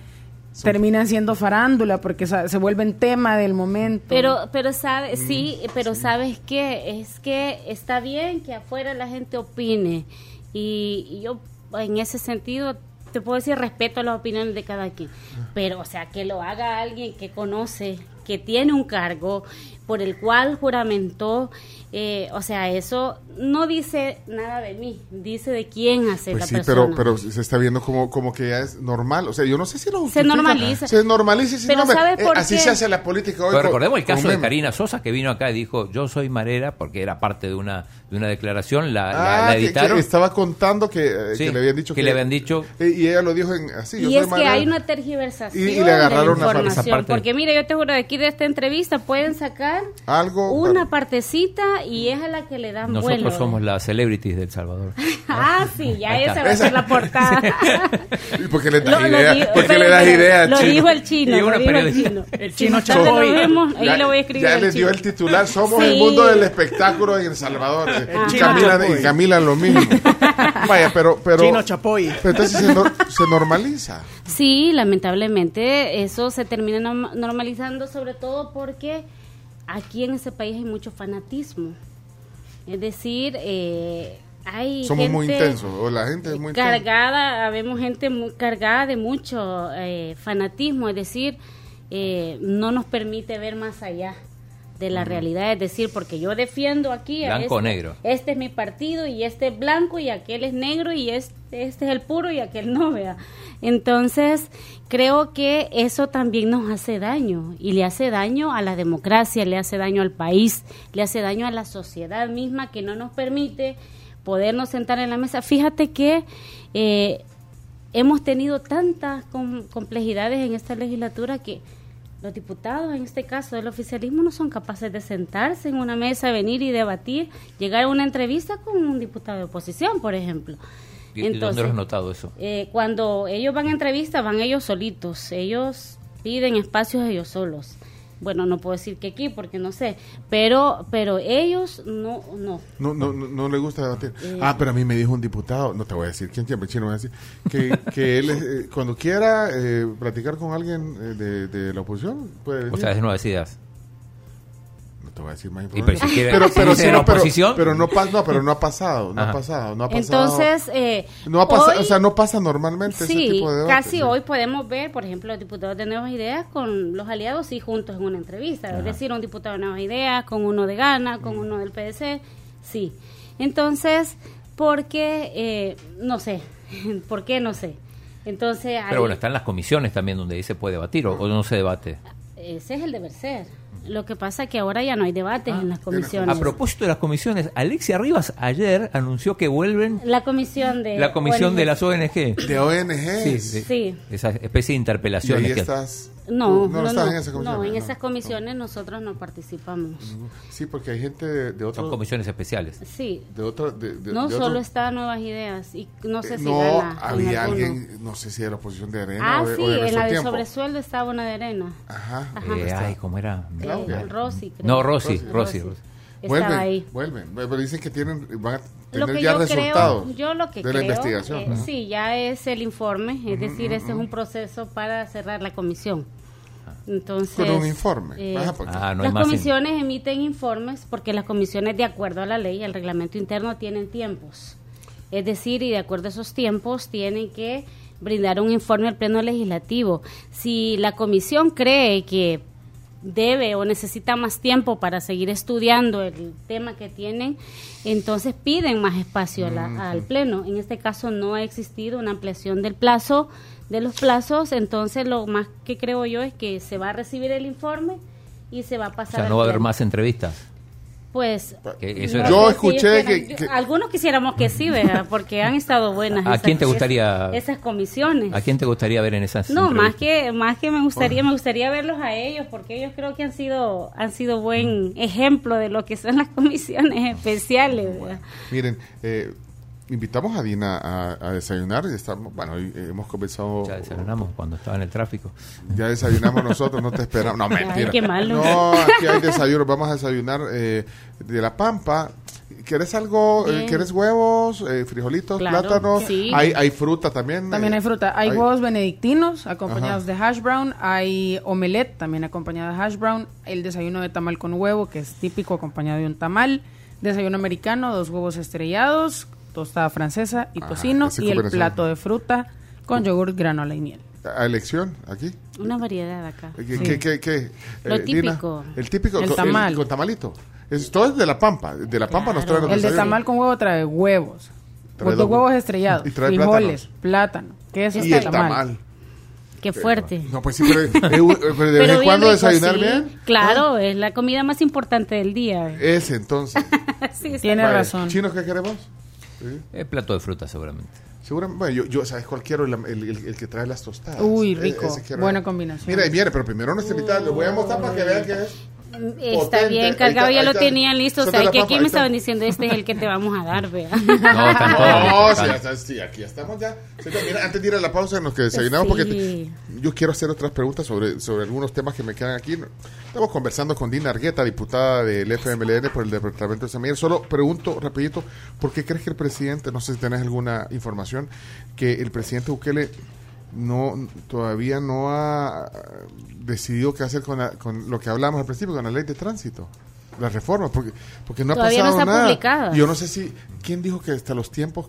terminan siendo farándula porque se vuelven tema del momento. Pero, pero sabe, Mm, sí, pero sabes qué, es que está bien que afuera la gente opine y, y yo en ese sentido te puedo decir respeto las opiniones de cada quien, pero o sea que lo haga alguien que conoce, que tiene un cargo por el cual juramentó, eh, o sea eso no dice nada de mí, dice de quién hace Pues la sí, persona. pero, pero se está viendo como, como que ya es normal. O sea, yo no sé si lo Se normaliza. Se normaliza y si Pero no, hombre, ¿sabe eh, por así qué? se hace la política hoy. Pero con- recordemos el caso de. Karina Sosa que vino acá y dijo yo soy marera porque era parte de una de una declaración la, la- Ah, la que- que editaron estaba contando que, eh, Sí, que le habían dicho que le habían dicho- y ella lo dijo en así. yo y soy es que hay una tergiversación Y- y le agarraron de la información, esa parte. porque mire, yo te juro, de aquí de esta entrevista pueden sacar Algo una para- partecita y es a la que le dan nosotros vuelo. somos las celebrities del Salvador <laughs> Ah, sí, ya esa va a ser la <laughs> portada. <laughs> ¿Y por qué le das Lo- lo idea? dijo- ¿Por qué pero- le das pero idea, Lo dijo el chino. Lo dijo el chino. El chino ahí Ya- lo voy a escribir. Ya les dio el titular. Somos el mundo del espectáculo en El Salvador. Y, chino Camila, y Camila lo mismo. Vaya, pero. pero Chino Chapoy. pero entonces se, nor- se normaliza. Sí, lamentablemente eso se termina norm- normalizando, sobre todo porque aquí en ese país hay mucho fanatismo. Es decir, eh, hay Somos gente muy intensos. O la gente es muy cargada, vemos gente muy cargada de mucho eh, fanatismo, es decir, eh, no nos permite ver más allá. De la realidad, es decir, porque yo defiendo aquí a Blanco este, negro. este es mi partido y este es blanco y aquel es negro y este, este es el puro y aquel no, vea. Entonces, creo que eso también nos hace daño y le hace daño a la democracia, le hace daño al país, le hace daño a la sociedad misma que no nos permite podernos sentar en la mesa. Fíjate que eh, hemos tenido tantas com- complejidades en esta legislatura que los diputados, en este caso del oficialismo, no son capaces de sentarse en una mesa, venir y debatir, llegar a una entrevista con un diputado de oposición, por ejemplo. ¿Y- ¿Dónde lo has notado eso? Eh, cuando ellos van a entrevistas, van ellos solitos. Ellos piden espacios ellos solos. Bueno, no puedo decir que aquí porque no sé, pero pero ellos no no. No, no, no, no le gusta debatir. Ah, pero a mí me dijo un diputado, no te voy a decir quién, siempre chino a decir, que, <laughs> que él, eh, cuando quiera eh, platicar con alguien eh, de, de la oposición, puede venir. O sea, es nuevas ideas. No te voy a decir más Y información. pero pero, sí, no, pero- no, pa- no, pero no ha pasado, no ha pasado, no ha pasado. Entonces, eh, no ha pasado, hoy- o sea, no pasa normalmente ese Sí, tipo de debate, casi sí. hoy podemos ver, por ejemplo, los diputados de Nuevas Ideas con los aliados sí juntos en una entrevista. Es decir, un diputado de Nuevas Ideas con uno de Gana, con uno del PDC, sí. Entonces, porque, eh, no sé, <laughs> ¿por qué? No sé. Entonces, Pero ahí- bueno, están las comisiones también donde ahí se puede debatir o, o no se debate. ese es el deber ser. Lo que pasa es que ahora ya no hay debates en las comisiones. A propósito de las comisiones, Alexia Rivas ayer anunció que vuelven La comisión de... la comisión de las ONG. De ONG. Sí, de- Sí. Esa especie de Y interpelaciones. ahí que- estás. No, no, estás no, en esa comisión. no, en ¿no? esas comisiones nosotros no participamos. Sí, porque hay gente de, de otro. Son comisiones especiales. Sí, De otro, de, de- no de solo otro- está Nuevas Ideas y no sé Eh, si no, gana había alguien, no sé si de la oposición de Arena Ah, o de, sí, o de en la de tiempo. sobresueldo estaba una de arena. Ajá. Ajá. Eh, ay, ¿cómo era? Eh. Rosy, creo. No, Rosy, Rosy. Rosy, Rosy. Vuelven, ahí. vuelven. Pero dicen que tienen, van a Lo tener que ya yo resultados creo, yo lo que de creo, la investigación. eh, sí, ya es el informe, es decir, este es un proceso para cerrar la comisión. Entonces, Con un informe. eh, Ah, no las in- comisiones emiten informes porque las comisiones, de acuerdo a la ley, al reglamento interno, tienen tiempos. Es decir, y de acuerdo a esos tiempos, tienen que brindar un informe al Pleno Legislativo. Si la comisión cree que debe o necesita más tiempo para seguir estudiando el tema que tienen, entonces piden más espacio la- al Pleno. En este caso no ha existido una ampliación del plazo, de los plazos, entonces lo más que creo yo es que se va a recibir el informe y se va a O pasar sea, al no va a haber más entrevistas. Pues eso era- Yo escuché que- algunos quisiéramos que sí, ¿verdad? porque han estado buenas. ¿A esas- quién te gustaría- esas comisiones? ¿A quién te gustaría ver en esas No, más que más que me gustaría me gustaría verlos a ellos porque ellos creo que han sido han sido buen ejemplo de lo que son las comisiones <laughs> especiales. Miren, eh, invitamos a Dina a, a desayunar. y Estamos, bueno, hoy hemos conversado. Ya desayunamos cuando estaba en el tráfico. Ya desayunamos nosotros, no te esperamos. No, mentira. qué malo. No, aquí hay desayuno. Vamos a desayunar eh, de la pampa. ¿Quieres algo? Eh, Bien. ¿Quieres huevos, eh, frijolitos, Claro, plátanos? sí. Hay, hay fruta también. También hay fruta. Hay, huevos benedictinos acompañados Ajá. de hash brown. Hay omelette también acompañado de hash brown. El desayuno de tamal con huevo, que es típico acompañado de un tamal. Desayuno americano, dos huevos estrellados, tostada francesa y Ah, tocino. Y el plato de fruta con yogur, granola y miel. ¿A elección aquí? Una variedad acá. ¿Qué, qué, qué, qué? Lo Eh, Dina? típico. el típico. El tamal. con tamalito. Es, todo es de la pampa. De la pampa nos traen los El de tamal con huevo trae huevos. Trae dos dos- huevos estrellados, y trae frijoles, plátano, queso, Y el tamal. Qué fuerte. No, pues sí, pero, eh, <laughs> pero de vez en cuando desayunar sí. bien. Claro, es la comida más importante del día. Ese entonces. <laughs> Sí, Tiene Vale. razón. ¿Chinos qué queremos? El plato de fruta, seguramente. Seguramente, bueno, yo, yo, ¿sabes cuál quiero? El, el- el- el que trae las tostadas. Uy, rico. Buena combinación. Mira, y viene, pero primero nuestra invitada. Le voy a mostrar para que vean que es. Está Potente. bien cargado, está, ya lo está. tenían listo. O sea, que aquí me estaban está. diciendo, este es el que te vamos a dar, vea. No, tampoco. <laughs> No, sí, está, aquí estamos ya. Antes de ir a la pausa en los que desayunamos, Sí. porque te- yo quiero hacer otras preguntas sobre, sobre algunos temas que me quedan aquí. Estamos conversando con Dina Argueta, diputada del FMLN por el Departamento de Semilla. Solo pregunto rapidito, ¿por qué crees que el presidente, no sé si tenés alguna información, que el presidente Bukele no todavía no ha decidido qué hacer con, la- con lo que hablamos al principio, con la ley de tránsito? Las reformas, porque, porque no ha Todavía no pasado está nada. publicada. Yo no sé si, ¿quién dijo que hasta los tiempos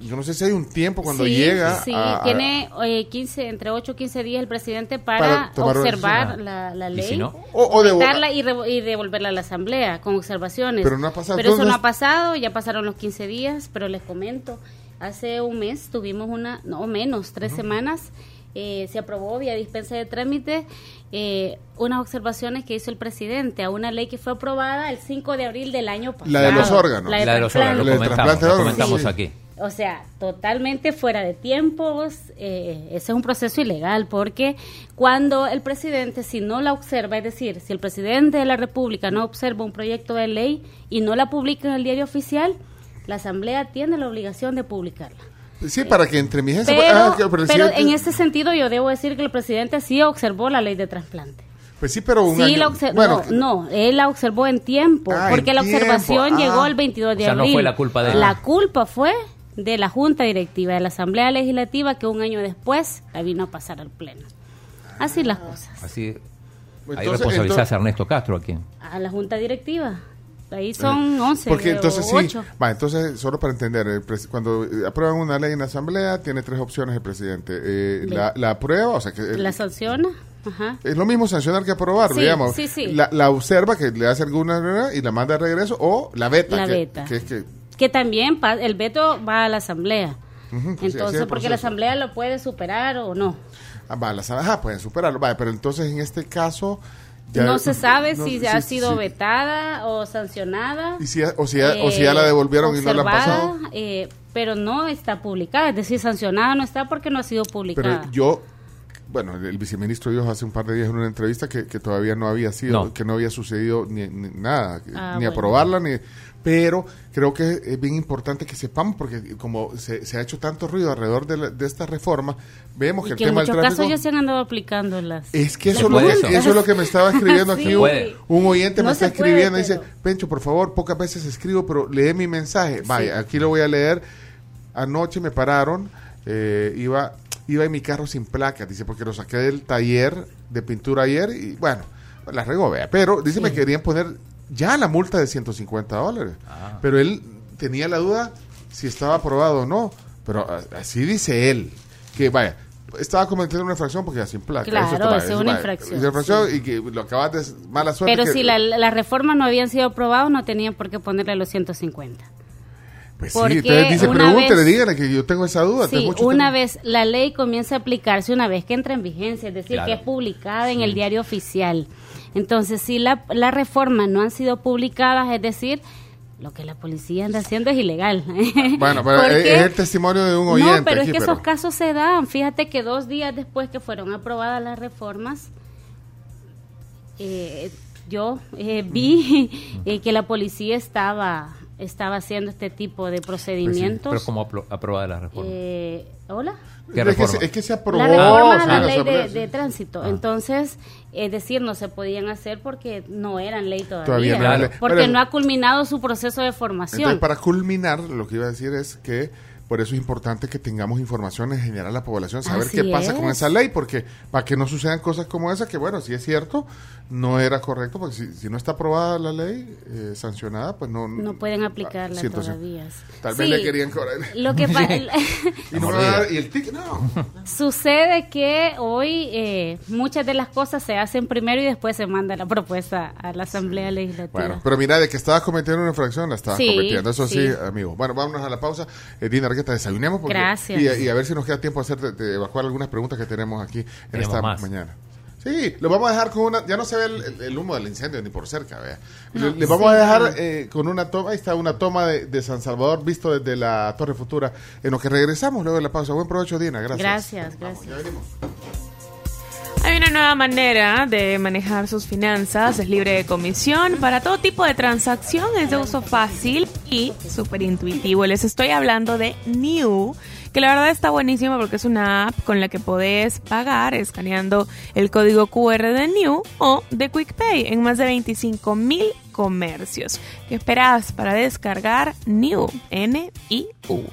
yo no sé si hay un tiempo cuando Sí, llega. Sí, a- tiene eh, 15, entre 8 y 15 días el presidente para, observar la, ¿Y ley. si no? O- o devo- vetarla y, y devolverla a la asamblea con observaciones. Pero no ha pasado. Pero eso no ha pasado, ya pasaron los 15 días, pero les comento, hace un mes tuvimos una, no menos, tres semanas, eh, se aprobó vía dispensa de trámite eh, unas observaciones que hizo el presidente a una ley que fue aprobada el 5 de abril del año pasado. La de los órganos. La de, La de los órganos, lo comentamos, lo comentamos sí. aquí. O sea, totalmente fuera de tiempos. eh, ese es un proceso ilegal porque cuando el presidente, si no la observa, es decir, si el presidente de la República no observa un proyecto de ley y no la publica en el diario oficial, la Asamblea tiene la obligación de publicarla. Sí, para que entre mis Pero, ah, que pero en ese sentido yo debo decir que el presidente sí observó la ley de trasplante. Pues sí, pero un Sí, año- la bueno, no, no, él la observó en tiempo, Ah, porque en la tiempo, observación ah. llegó el 22 de O sea, no abril. fue la culpa de él. La culpa fue de la Junta Directiva, de la Asamblea Legislativa, que un año después la vino a pasar al Pleno. Así las cosas. Así, ahí responsabilizás entonces- a Ernesto Castro aquí. A la Junta Directiva. Ahí son 11 Eh, Porque o entonces sí, 8. va, entonces solo para entender, el cuando eh, aprueban una ley en la asamblea, tiene tres opciones el presidente. Eh, la, la aprueba, o sea que el- La sanciona. Ajá. es lo mismo sancionar que aprobar, Sí, digamos. sí, sí. La, la observa que le hace alguna y la manda de regreso o la veta. La que, veta. que es que Que también el veto va a la Asamblea. Ujú, pues sí, así es Entonces, porque la. Asamblea lo puede superar o no. ah, va, la ajá, pueden superarlo, vaya, pero entonces en este caso ya- no se sabe no, si sí, ha sido sí. vetada o sancionada. Y si ya- o, si ya, o si ya la eh, devolvieron y no la han pasado. eh, pero no está publicada, es decir, sancionada no está porque no ha sido publicada. Pero yo, bueno, el viceministro dijo hace un par de días en una entrevista que, que todavía no había sido, No. que no había sucedido ni, ni nada, Ah, ni bueno. aprobarla, ni... Pero creo que es bien importante que sepamos, porque como se, se ha hecho tanto ruido alrededor de, la- de esta reforma, vemos que y el que en tema del muchos tráfico... casos ya se han andado aplicando las... Es que eso, lo, eso eso. es lo que me estaba <laughs> escribiendo aquí. Sí. un, un oyente No me está puede, escribiendo y dice, pero- Pencho, por favor, pocas veces escribo, pero lee mi mensaje. Vaya, aquí lo voy a leer. Anoche me pararon, eh, iba, iba en mi carro sin placas, dice, porque lo saqué del taller de pintura ayer y bueno, la regó, vea. Pero dice, me querían poner ya la multa de 150 dólares. Ah. Pero él tenía la duda si estaba aprobado o no. Pero así dice él, que vaya, estaba cometiendo una infracción porque ya sin placa. Claro, es una vaya, infracción, una infracción y que lo acabas de mala suerte. Pero que- si la- las reformas no habían sido aprobadas, no tenían por qué ponerle los 150. Pues sí, porque entonces dice, una pregúntele, vez- dígale que yo tengo esa duda. Sí, tengo mucho una tiempo. vez la ley comienza a aplicarse, una vez que entra en vigencia, es decir, Claro. que es publicada en el diario oficial. Entonces, si la, la reforma no han sido publicadas, es decir, lo que la policía anda haciendo es ilegal. <laughs> Bueno, pero es, el testimonio de un oyente. No, pero aquí, es que pero- esos casos se dan. Fíjate que dos días después que fueron aprobadas las reformas, eh, yo eh, vi <laughs> eh, que la policía estaba estaba haciendo este tipo de procedimientos. Pero como apro- aprobada la reforma. Eh, ¿Hola? ¿Qué es, que reforma? se, es que se aprobó. La reforma a la ley de, de tránsito. Ah. Entonces, es decir, no se podían hacer porque no eran ley todavía. Todavía no ley. Porque Pero- no ha culminado su proceso de formación. Entonces, para culminar, lo que iba a decir es que por eso es importante que tengamos información en general a la población, saber Así qué pasa con esa ley, porque para que no sucedan cosas como esa, que bueno, si es cierto, no era correcto, porque si, si no está aprobada la ley, eh, sancionada, pues no... no pueden aplicarla Sí, entonces, todavía. Tal vez Sí, le querían cobrar. Lo que <laughs> Y, no <laughs> dar- el ticket, no. <laughs> sucede que hoy eh, muchas de las cosas se hacen primero y después se manda la propuesta a la Asamblea Legislativa. Bueno, pero mira, de que estabas cometiendo una infracción, la estabas Sí, cometiendo. Eso sí, sí. amigo. Bueno, vámonos a la pausa. Eh, Dina Argueta, desayunemos. Porque, Gracias. Y, y a ver si nos queda tiempo de, hacer, de, de evacuar algunas preguntas que tenemos aquí en Tenemos esta más. mañana. Sí, lo vamos a dejar con una. Ya no se ve el, el- el humo del incendio ni por cerca, vea. Le, No, le vamos sí, a dejar eh, con una toma. Ahí está una toma de, de San Salvador visto desde la Torre Futura. En lo que regresamos luego de la pausa. Buen provecho, Dina. Gracias. Gracias, Vamos, gracias. ya venimos. Hay una nueva manera de manejar sus finanzas, es libre de comisión para todo tipo de transacción, es de uso fácil y súper intuitivo. Les estoy hablando de New, que la verdad está buenísima porque es una app con la que podés pagar escaneando el código QR de New o de QuickPay en más de 25 mil comercios. ¿Qué esperás para descargar New? N-I-U.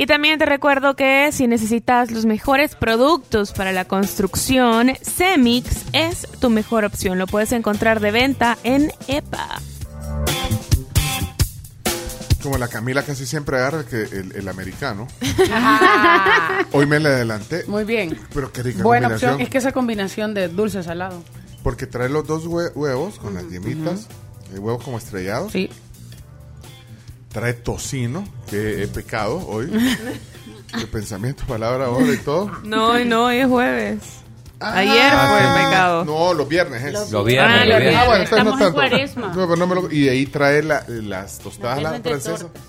Y también te recuerdo que si necesitas los mejores productos para la construcción, Cemix es tu mejor opción. Lo puedes encontrar de venta en EPA. Como la Camila casi siempre agarra que el, el americano. Hoy me le adelanté. Muy bien. Pero qué rica Buena combinación. opción. Es que esa combinación de dulce salado. Porque trae los dos hue- huevos con las yemitas. El huevo como estrellado. Sí. Trae tocino, que he pecado hoy. <laughs> de pensamiento, palabra, obra y todo. No, hoy no, hoy es jueves. Ayer Ah, fue sí. el pecado. No, los viernes es. Los viernes, Ah, los viernes. Ah, bueno, entonces Estamos no en tanto. cuaresma. No, pero no me lo- y de ahí trae la- las tostadas Las la viernes de francesa torta.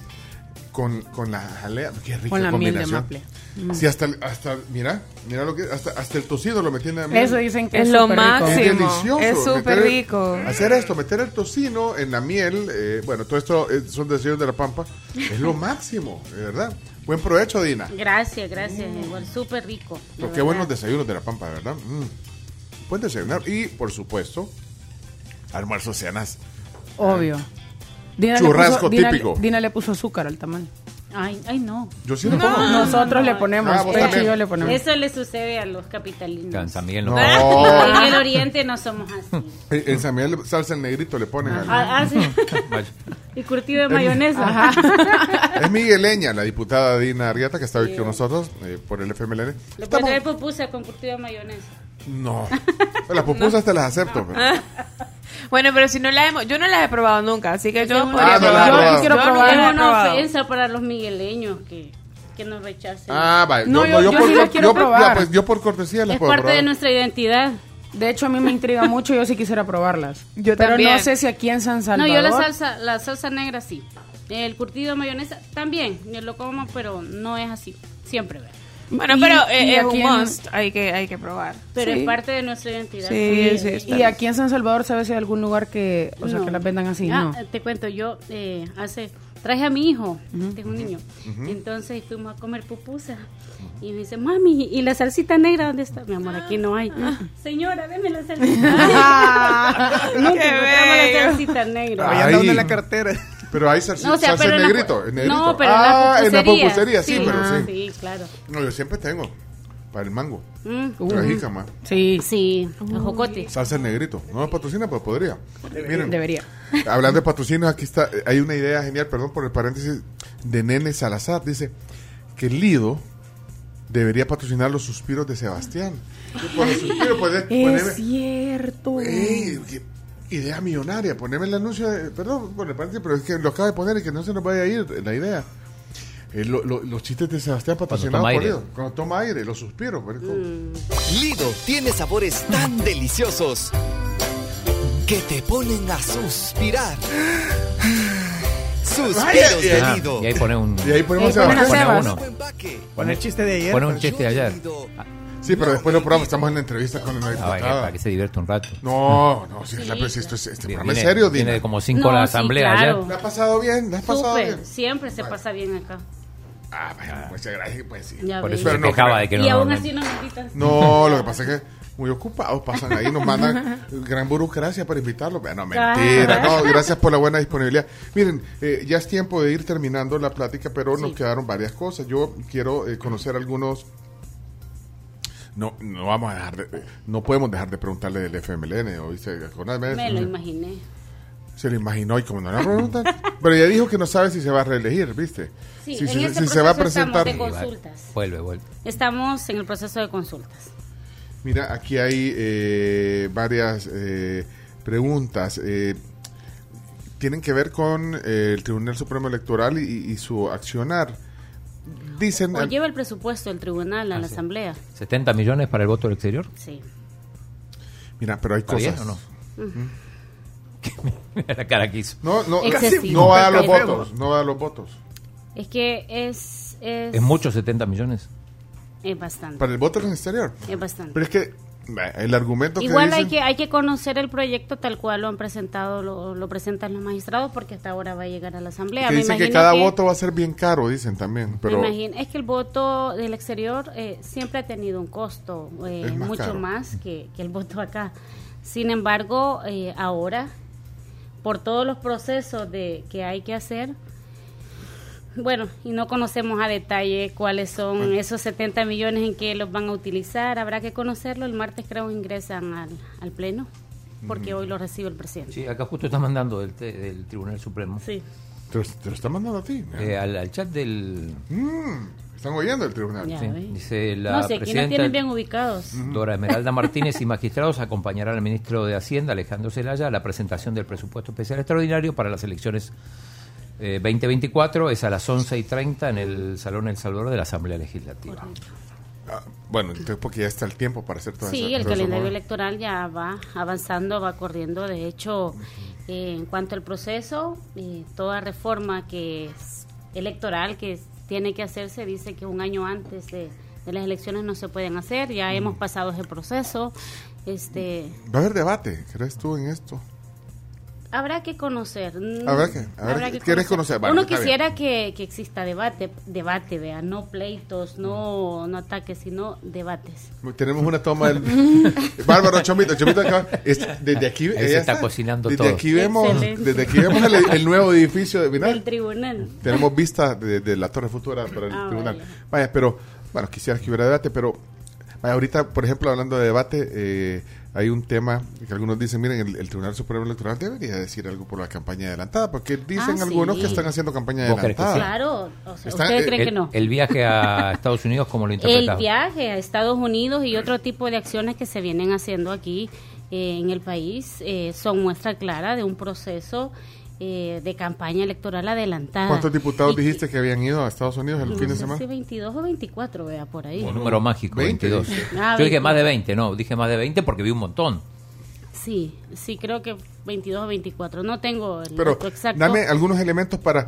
Con, con la jalea. Qué rica Con la miel de combinación. maple. Sí, hasta, el- hasta, mira, mira lo que, hasta, hasta el tocido lo metí en la miel. Eso dicen que Es es, lo rico. máximo. Es delicioso. Es súper rico. Hacer esto, meter el tocino en la miel, eh, bueno, todo esto eh, son deseos de la pampa, es lo máximo, de verdad. Buen provecho, Dina. Gracias, gracias. Igual súper rico. Pero qué verdad. buenos desayunos de la pampa, de verdad. Mm. Pueden desayunar y, por supuesto, almuerzo, cenas. Obvio. Dina le Churrasco puso- típico. Dina le puso azúcar al tamal. Ay, ay, no. Yo sí pongo. Nosotros le ponemos. Ah, Pecho y yo le ponemos. Eso le sucede a los capitalinos. En San Miguel no. No. En el oriente no somos así. <laughs> En San Miguel salsa en negrito le ponen. al- Ah, ah, sí. <laughs> Vaya. Y curtido de mayonesa. <laughs> Es migueleña, la diputada Dina Arrieta, que está hoy con nosotros eh, por el FMLN. Le Estamos- traer pupusa con curtido de mayonesa. No. <laughs> Las pupusas te las acepto. pero- <laughs> Bueno, pero si no la hemos, yo no las he probado nunca, así que yo Ah, podría no he probar. probado. Yo quiero no probar. las Es una ofensa para los migueleños que, que nos rechacen. Ah, vaya. No, yo- yo sí las quiero yo, probar. ya, pues, yo por cortesía las es puedo parte probar. de nuestra identidad. De hecho, a mí me intriga mucho. Yo sí quisiera probarlas. Yo Pero también. no sé si aquí en San No, Salvador. yo la salsa, la salsa negra sí. El curtido de mayonesa también. Yo lo como, pero no es así. Siempre, ¿verdad? Bueno, Y- pero y eh, es un en- must, hay que, hay que probar. Pero Sí. es parte de nuestra identidad. Sí, sí, Y aquí en San Salvador, ¿sabes si hay algún lugar que, o sea, que las vendan así? Ah, no. Te cuento, yo eh, hace traje a mi hijo, tengo un niño, entonces fuimos a comer pupusa y me dice, mami, ¿y la salsita negra dónde está? Mi amor, aquí no hay. Señora, deme la salsita. <laughs> Nunca Qué encontramos la salsita negra. Anda en la cartera. Pero hay salsa, No, o sea, salsa pero en negrito, en negrito. No, pero ah, en la pupusería. sí, pero ah, sí. Sí, claro. No, yo siempre tengo. Para el mango. Mm, La jícama. Sí, Sí, los jocotes. Salsa en negrito. No nos patrocina, pero podría. Miren, debería. hablando de patrocinios, aquí está. eh, Hay una idea genial, perdón por el paréntesis, de Nene Salazar. Dice que Lido debería patrocinar los suspiros de Sebastián. Por los suspiros, pues, Es poneme- cierto. Ey, qué idea millonaria. Poneme el anuncio. de- perdón por el pero es que lo acaba de poner y que no se nos vaya a ir la idea. Eh, lo- lo- los chistes de Sebastián patrocinados por aire. Lido. Cuando toma aire, los suspiros. como- Lido tiene sabores tan deliciosos que te ponen a suspirar. Suspiros de Ah, Lido. y ahí pone un, Y ahí ponemos Ahí ponen a Sebastián. pone uno. Con el chiste de ayer. Pone un chiste de ayer. Sí, pero después lo probamos. Estamos en la entrevista con la Ah, diputada. para que se divierta un rato. No, no, si es la pues, esto es, este Viene- programa es serio, Dina. de como cinco No, la sí, asamblea claro. ¿Le ayer. ha pasado bien? ¿Le ha pasado Súper, bien? siempre se pasa bien acá. Ah, bueno, muchas gracias, pues sí. Ya Por ves. eso Pero se no quejaba creo. de que y no. aún no- así nos invitan. No, lo que pasa es que muy ocupados pasan ahí, nos mandan <laughs> gran burocracia para invitarlos. No, mentira, no, gracias por la buena disponibilidad. Miren, eh, ya es tiempo de ir terminando la plática, pero nos Sí. quedaron varias cosas. Yo quiero eh, conocer algunos... No, no vamos a dejar de, no podemos dejar de preguntarle del FMLN, ¿o viste? Acordame, Me lo imaginé. Se lo imaginó y como no la preguntan. Pero ya dijo que no sabe si se va a reelegir, ¿viste? Sí, si en si- ese si se va a estamos presentar. de consultas. Vuelve, vuelve. Estamos en el proceso de consultas. Mira, aquí hay eh, varias eh, preguntas. eh, tienen que ver con eh, el Tribunal Supremo Electoral y, y su accionar. Dicen. O lleva el presupuesto del tribunal a Ah, la sí. asamblea. ¿70 millones para el voto del exterior? Sí. Mira, pero hay ¿Está cosas. bien o no? <laughs> Mira la cara que hizo. No, no, Excesivo. no va a dar los votos. No va a dar los votos. Es que es... Es, ¿Es mucho 70 millones? Es bastante. Para el voto en el exterior. Es bastante. Pero es que el argumento Igual hay que hay que conocer el proyecto tal cual lo han presentado, lo, lo presentan los magistrados, porque hasta ahora va a llegar a la asamblea. que dicen que cada que- voto va a ser bien caro, dicen también. me imagino- es que el voto del exterior eh, siempre ha tenido un costo eh, más mucho caro. más que, que el voto acá. Sin embargo, eh, ahora, por todos los procesos de que hay que hacer, bueno, y no conocemos a detalle cuáles son esos 70 millones en que los van a utilizar, habrá que conocerlo. El martes creo ingresan al, al Pleno, porque hoy lo recibe el presidente. Sí, acá justo está mandando del, te- del Tribunal Supremo. Sí. Te, lo- te lo está mandando a ti. Eh, al, al chat del... Mm, están oyendo el tribunal. Ya sí, dice la no sé, aquí presidenta tienen bien ubicados. Dora Esmeralda <laughs> Martínez y magistrados acompañarán al ministro de Hacienda, Alejandro Zelaya, a la presentación del presupuesto especial extraordinario para las elecciones eh, 2024. Es a las 11 y 30 en el Salón El Salvador de la Asamblea Legislativa. Ah, bueno, entonces porque ya está el tiempo para hacer todo eso. Sí, el calendario electoral ya va avanzando, va corriendo. De hecho, eh, en cuanto al proceso, eh, toda reforma que es electoral que tiene que hacerse dice que un año antes de, de las elecciones no se pueden hacer. Ya hemos pasado ese proceso. Este, Va a haber debate, ¿crees tú en esto? Habrá que conocer. mm, Habrá que- habrá que- ¿quieres conocer? Bueno, Uno está quisiera que, que exista debate, debate, vea, no pleitos, no, no ataques, sino debates. Tenemos una toma del... <laughs> Bárbaro Chomito, Chomito acá, es- desde aquí... Ahí se ella está cocinando desde todo. Aquí vemos, Excelente. desde aquí vemos el, el nuevo edificio de Del tribunal. Tenemos vista de, de la Torre Futura para el Ah, tribunal. vaya. Vaya, pero, bueno, quisiera que hubiera debate, pero vaya, ahorita, por ejemplo, hablando de debate, eh, hay un tema que algunos dicen, miren, el, el Tribunal Supremo Electoral debería decir algo por la campaña adelantada, porque dicen Ah, algunos sí. que están haciendo campaña ¿Vos crees que adelantada. Claro, o sea, Está- ¿ustedes eh, creen El, que no? el viaje a <laughs> Estados Unidos, ¿cómo lo El interpretas? viaje a Estados Unidos y otro tipo de acciones que se vienen haciendo aquí eh, en el país eh, son muestra clara de un proceso eh, de campaña electoral adelantada. ¿Cuántos diputados Y- dijiste que habían ido a Estados Unidos el no fin de semana? si 22 o 24, vea, por ahí. Un número mágico, 20, 22. dice. Ah, Yo dije 20. más de 20, no, dije más de 20 porque vi un montón. Sí, sí, creo que 22 o 24. No tengo el Pero exacto. dame algunos elementos para,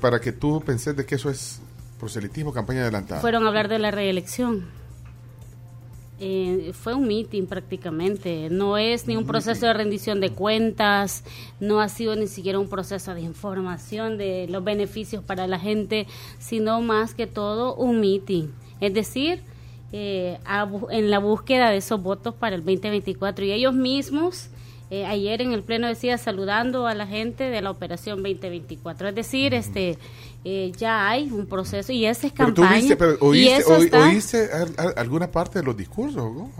para que tú penses de que eso es proselitismo, campaña adelantada. fueron a hablar de la reelección. Eh, fue un meeting prácticamente, no es ni un proceso de rendición de cuentas, no ha sido ni siquiera un proceso de información de los beneficios para la gente, sino más que todo un meeting. Es decir, eh, a en la búsqueda de esos votos para el 2024 y ellos mismos eh, ayer en el pleno decía saludando a la gente de la operación 2024 es decir este eh, ya hay un proceso y esa es pero tú campaña viste, pero y oíste, eso oí- está- oíste al- al- alguna parte de los discursos, ¿no?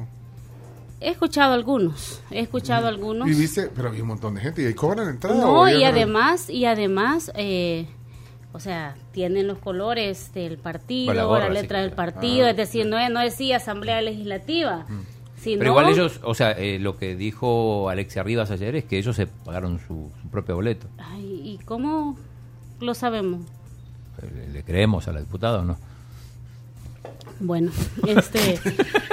he escuchado algunos he escuchado algunos. Y viste, pero había un montón de gente y ahí cobran la entrada. no ¿o y además y además eh, o sea tienen los colores del partido la letra sí, del partido Ah, es decir no, es- no decía asamblea legislativa. Sino Pero igual ellos, o sea, eh, lo que dijo Alexia Rivas ayer es que ellos se pagaron su, su propio boleto. Ay, y cómo lo sabemos ¿Le, le creemos a la diputada o no? bueno <laughs> este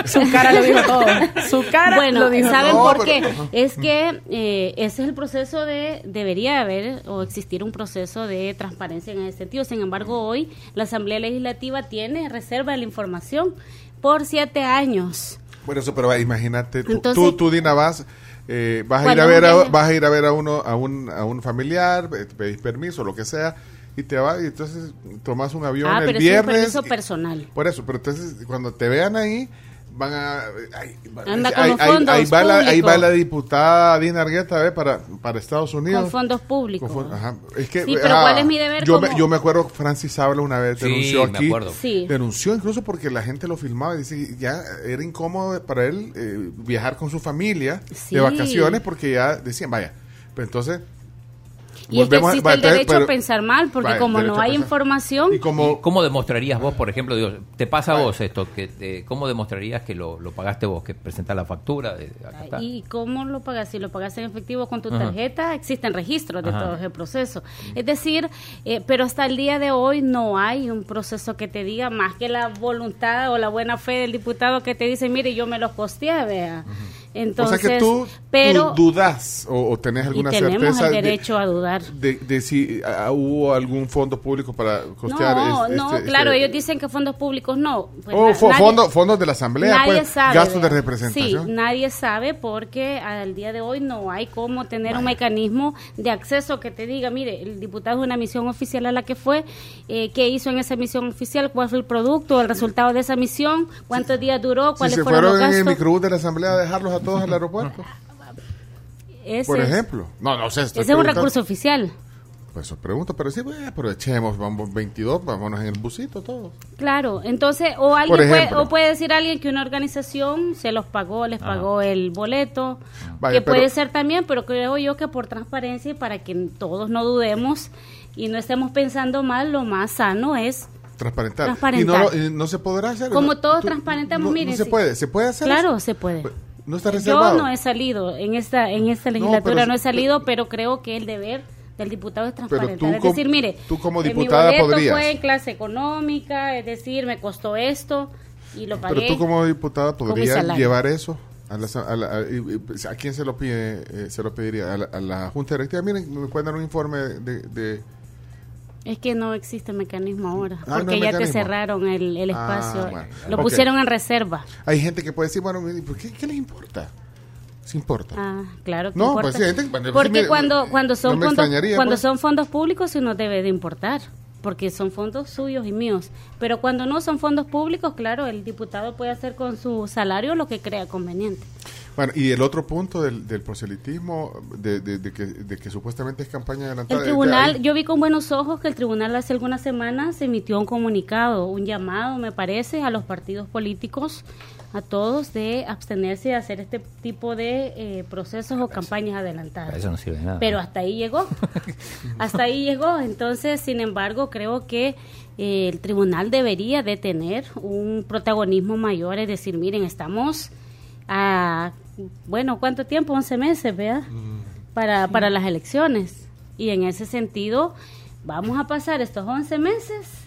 Su cara lo dijo todo. Su cara Bueno, lo dijo ¿saben No, por qué? pero- Es que eh, ese es el proceso de, debería haber o existir un proceso de transparencia en ese sentido. Sin embargo, hoy la Asamblea Legislativa tiene reserva de la información por siete años. Bueno, eso, pero imagínate, tú, Entonces- tú, tú, Dina, vas, eh, vas, a ir a ver a, vas a ir a ver a uno, a un, a un familiar, pedís permiso, lo que sea, y te vas, y entonces tomas un avión Ah, el pero es un viernes. permiso y- personal. Por eso, pero entonces cuando te vean ahí, van a... ahí- Anda con ahí- los ahí- fondos ahí va la, ahí va la diputada Dina Argueta ¿ve? para, para Estados Unidos. Con fondos públicos. Con ajá. Es que, Sí, pero ah, ¿cuál es mi deber Yo, como- me, yo me acuerdo, Francis Habla una vez Sí, denunció me aquí. acuerdo. Sí. Denunció incluso porque la gente lo filmaba y dice ya era incómodo para él eh, viajar con su familia Sí. de vacaciones porque ya decían, vaya, pero entonces... Y es que volvemos existe el derecho pero- a pensar mal, porque como no hay información, Y como... ¿Cómo demostrarías vos, por ejemplo, digo, te pasa a vos esto, que te- ¿cómo demostrarías que lo, lo pagaste vos, que presentás la factura? De, acá está. ¿Y cómo lo pagas? Si lo pagas en efectivo con tu Ajá. tarjeta, existen registros de Ajá. todo ese proceso. Es decir, eh, pero hasta el día de hoy no hay un proceso que te diga más que la voluntad o la buena fe del diputado que te dice, mire, yo me los costeé, vea. Entonces, o sea que tú, pero tú dudas o, o tenés y alguna tenemos certeza el de- derecho a dudar. de, de si ah, hubo algún fondo público para costear No, es- no, este- claro, este- ellos dicen que fondos públicos no. Pues Oh, na- nadie- fondo- fondos de la asamblea, nadie pues, sabe, gastos de representación. Sí, nadie sabe porque al día de hoy no hay cómo tener un mecanismo de acceso que te diga, mire, el diputado es una misión oficial a la que fue, eh, qué hizo en esa misión oficial, cuál fue el producto, el resultado de esa misión, cuántos días duró, si cuáles se fueron fueron los en el gastos. microbús de la asamblea a dejarlos a todos al aeropuerto, Ese por ejemplo. No, no sé. Ese es un recurso oficial. Pues eso pregunto, pero sí, pues, aprovechemos, vamos 22, vámonos en el busito todos. Claro, entonces, o alguien puede, o puede decir alguien que una organización se los pagó, les pagó el boleto, Vaya, que pero- puede ser también, pero creo yo que por transparencia y para que todos no dudemos y no estemos pensando mal, lo más sano es Transparentar. Transparentar. Y no, no se podrá hacer. Como ¿no? todos Tú- transparentamos, no- mire, No se sí. puede. ¿Se puede hacer Claro, eso? se puede. No está Yo no he salido en esta en esta No, legislatura, pero- no, he salido, pero creo que el deber del diputado es transparentar. tú es decir, mire, tú como eh, diputada mi podrías. fue en clase económica, es decir, me costó esto y lo pagué. Pero tú como diputada podrías llevar eso. A, la, a, la- a- pues, ¿a quién se lo pide? eh, se lo pediría a la, a la Junta Directiva. Miren, me pueden dar un informe de, de- Es que no existe mecanismo ahora, Ah, porque ya mecanismo. te cerraron el, el Ah, espacio, bueno. lo pusieron en reserva. Hay gente que puede decir, bueno, ¿por qué, qué les importa? ¿Se importa? Ah, claro que No, importa. pues sí, gente- porque mire, cuando cuando son fondos cuando pues. son fondos públicos sí nos debe de importar, porque son fondos suyos y míos. Pero cuando no son fondos públicos, claro, el diputado puede hacer con su salario lo que crea conveniente. Bueno, y el otro punto del, del proselitismo, de, de- de que, de que supuestamente es campaña adelantada. El tribunal, yo vi con buenos ojos que el tribunal hace algunas semanas emitió un comunicado, un llamado, me parece, a los partidos políticos, a todos, de abstenerse de hacer este tipo de eh, procesos o campañas adelantadas. Para eso no sirve de nada. Pero hasta ahí llegó. <laughs> hasta ahí llegó. Entonces, sin embargo, creo que eh, el tribunal debería de tener un protagonismo mayor, es decir, miren, estamos a, bueno, ¿cuánto tiempo? 11 meses, ¿verdad? Para, para las elecciones. Y en ese sentido, vamos a pasar estos 11 meses.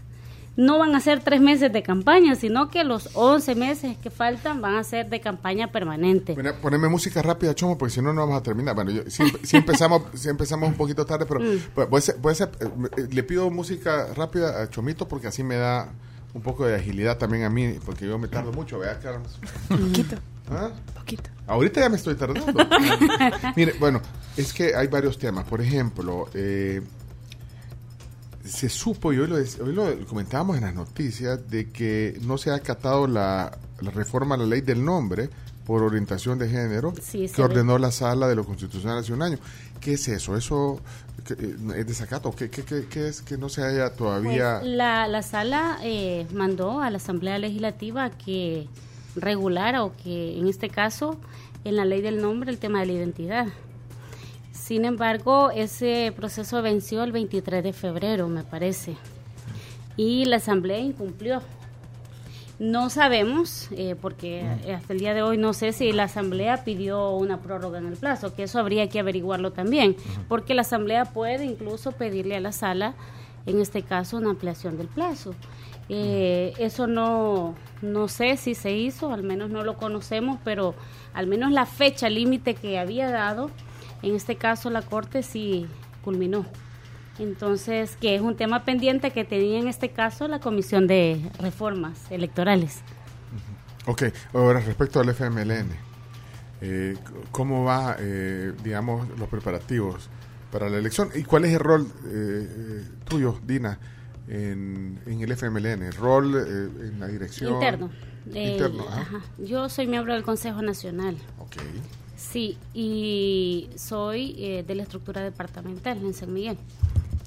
No van a ser tres meses de campaña, sino que los 11 meses que faltan van a ser de campaña permanente. Mira, poneme música rápida, Chomo, porque si no, no vamos a terminar. Bueno, yo, si, si empezamos, si empezamos un poquito tarde, pero Mm. pues, voy a ser- voy a ser- eh, eh, le pido música rápida a Chomito porque así me da un poco de agilidad también a mí, porque yo me tardo mucho, ¿verdad, Carlos? Poquito, ¿Ah? poquito. Ahorita ya me estoy tardando. <laughs> Mire, bueno, es que hay varios temas. Por ejemplo, eh, se supo, y hoy lo, hoy lo comentábamos en las noticias, de que no se ha acatado la, la reforma a la ley del nombre por orientación de género Sí, que ve. ordenó la sala de lo constitucional hace un año. ¿Qué es eso? ¿Eso eh, es desacato? ¿Qué, qué, qué, qué es que no se haya todavía... Pues, la, la sala eh, mandó a la Asamblea Legislativa que regulara o que en este caso en la ley del nombre el tema de la identidad. Sin embargo, ese proceso venció el 23 de febrero, me parece, y la Asamblea incumplió. No sabemos, eh, porque hasta el día de hoy no sé si la Asamblea pidió una prórroga en el plazo, que eso habría que averiguarlo también, porque la Asamblea puede incluso pedirle a la sala, en este caso, una ampliación del plazo. Eh, eso no, no sé si se hizo, al menos no lo conocemos, pero al menos la fecha límite que había dado, en este caso la Corte sí culminó. Entonces, que es un tema pendiente que tenía en este caso la Comisión de Reformas Electorales. Ok, ahora respecto al FMLN, eh, ¿cómo va, eh, digamos, los preparativos para la elección? ¿Y cuál es el rol eh, eh, tuyo, Dina, en, en el FMLN? ¿El rol eh, en la dirección? Interno. Interno, ajá. ajá. Yo soy miembro del Consejo Nacional. Ok. Sí, y soy eh, de la estructura departamental en San Miguel.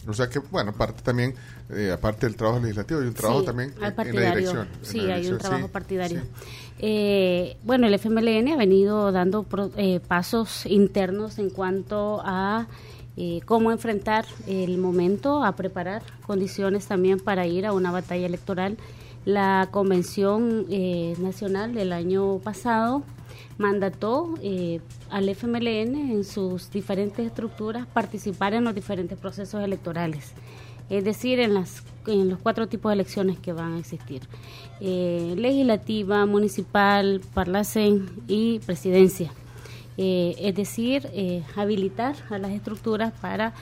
O sea que, bueno, parte también, eh, aparte del trabajo legislativo, hay un trabajo Sí, también en- en la dirección. Sí, la hay un trabajo sí, partidario. sí. Eh, bueno, el FMLN ha venido dando pro- eh, pasos internos en cuanto a eh, cómo enfrentar el momento, a preparar condiciones también para ir a una batalla electoral. La Convención eh, Nacional del año pasado mandató eh, al FMLN en sus diferentes estructuras participar en los diferentes procesos electorales es decir, en, las, en los cuatro tipos de elecciones que van a existir. Eh, legislativa, municipal, parlacén y presidencia. Eh, es decir, eh, habilitar a las estructuras para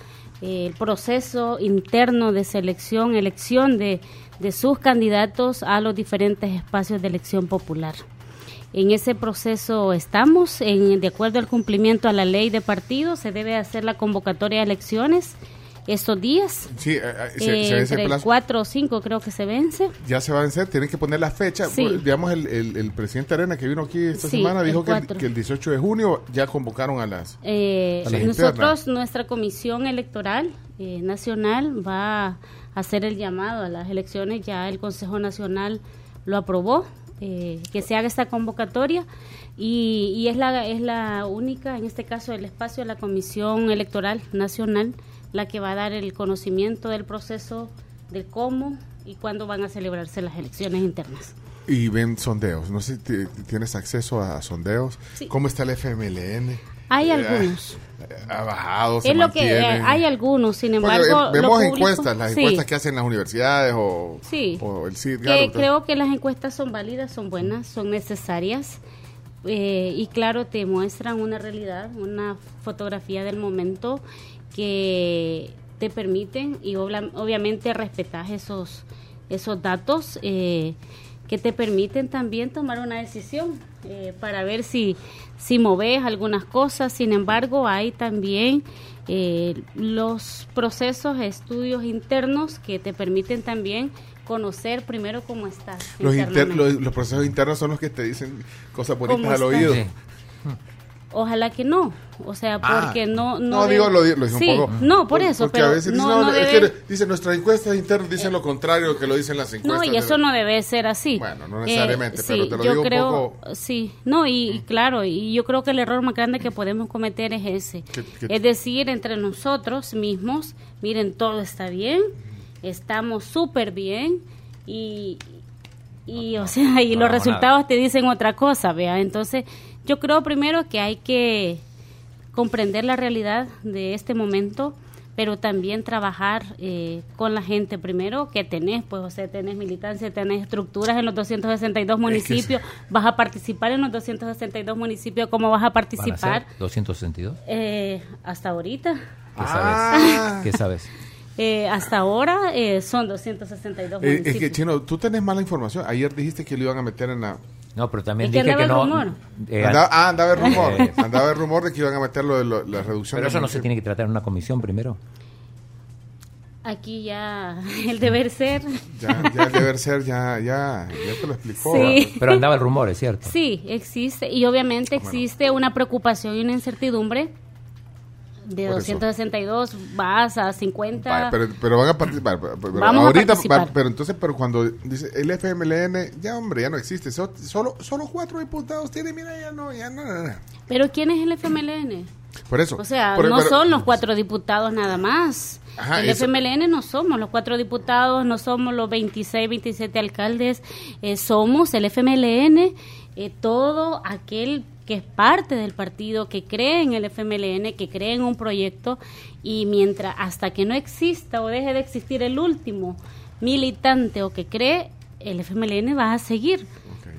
el proceso interno de selección, elección de, de sus candidatos a los diferentes espacios de elección popular. En ese proceso estamos, en, de acuerdo al cumplimiento a la ley de partidos, se debe hacer la convocatoria de elecciones estos días. Sí, eh, eh, se, Eh, se vence el el plazo. 4 o 5 creo que se vence. Ya se va a vencer, tienen que poner la fecha. Sí. Bueno, Digamos, el, el, el presidente Arena que vino aquí esta Sí, semana el dijo que el, que el 18 de junio ya convocaron a las... Eh, A las nosotros, internas. nuestra comisión electoral eh, nacional va a hacer el llamado a las elecciones, ya el Consejo Nacional lo aprobó, eh, que se haga esta convocatoria y, y es, la, es la única, en este caso, el espacio de la Comisión Electoral Nacional la que va a dar el conocimiento del proceso, de cómo y cuándo van a celebrarse las elecciones internas. Y ven sondeos. No sé si ti- tienes acceso a sondeos. Sí. ¿Cómo está el FMLN? Hay Eh, algunos. Ha bajado, se Es lo que eh, hay algunos, sin embargo, eh, vemos público- encuestas, las sí, encuestas que hacen las universidades o, Sí. o el CID. que Gallup, creo que las encuestas son válidas, son buenas, son necesarias eh, y claro te muestran una realidad, una fotografía del momento que te permiten y obla- obviamente respetas esos esos datos eh, que te permiten también tomar una decisión eh, para ver si si moves algunas cosas. Sin embargo, hay también eh, los procesos, estudios internos que te permiten también conocer primero cómo estás. Los, inter- los, los procesos internos son los que te dicen cosas ¿Cómo bonitas al oído. Sí. <laughs> Ojalá que no, o sea, Ah, porque no, no, no, digo, debe- lo, lo dije Sí, un poco. no, por eso, Porque pero a veces dicen, no, no, no es debe- que dice, nuestras encuestas internas dicen lo contrario que lo dicen las encuestas. No, y eso no debe ser así. Bueno, no necesariamente, Eh, pero sí, te lo yo digo un creo, poco- Sí, no, y, y claro, y yo creo que el error más grande que podemos cometer es ese. ¿Qué- qué- Es decir, entre nosotros mismos, miren, todo está bien, estamos súper bien, y, y o sea, y no los resultados te dicen otra cosa, vea. Entonces, yo creo primero que hay que comprender la realidad de este momento, pero también trabajar eh, con la gente primero que tenés, pues, o sea, tenés militancia, tenés estructuras en los 262 municipios, vas a participar en los 262 municipios, ¿cómo vas a ¿Van a participar? ser 262? Eh, hasta ahorita, ¿Qué Ah. sabes? ¿Qué sabes? eh, hasta ahora eh, son 262 Eh, es municipios. que, Chino, tú tenés mala información. Ayer dijiste que lo iban a meter en la... No, pero también dije que andaba no. el rumor. eh, andaba, ah, andaba el rumor. <laughs> Eh. andaba el rumor de que iban a meter lo de lo- la reducción. pero eso no se tiene que tratar en una comisión primero. Aquí ya el deber ser. Ya, ya el deber ser, ya, ya, ya te lo explicó. Sí. Pero andaba el rumor, es cierto. Sí, existe. Y obviamente existe una preocupación y una incertidumbre. De Por eso. 262 vas a 50. Vale, pero, pero van a participar. pero- Vamos a ahorita, participar. va- pero entonces, pero cuando dice el FMLN, ya hombre, ya no existe. So- solo, solo cuatro diputados tiene, mira, ya no, ya no. no, no. Pero ¿quién es el FMLN? Por eso. O sea, por- no pero- son los cuatro diputados nada más. Ajá, el eso- FMLN no somos los cuatro diputados, no somos los 26, 27 alcaldes, eh, somos el FMLN, eh, todo aquel que es parte del partido, que cree en el FMLN, que cree en un proyecto y mientras, hasta que no exista o deje de existir el último militante o que cree, el FMLN va a seguir.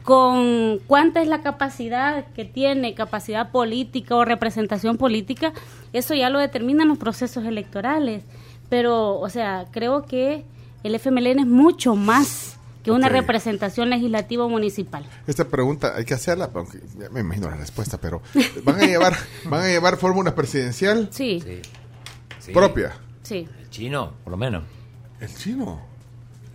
Con cuánta es la capacidad que tiene, capacidad política o representación política, eso ya lo determinan los procesos electorales. Pero, o sea, creo que el FMLN es mucho más que una representación legislativa o municipal. Esta pregunta hay que hacerla, aunque ya me imagino la respuesta, pero van a llevar, <laughs> van a llevar fórmula presidencial Sí, Sí. Sí. propia. sí. El chino, por lo menos. El chino,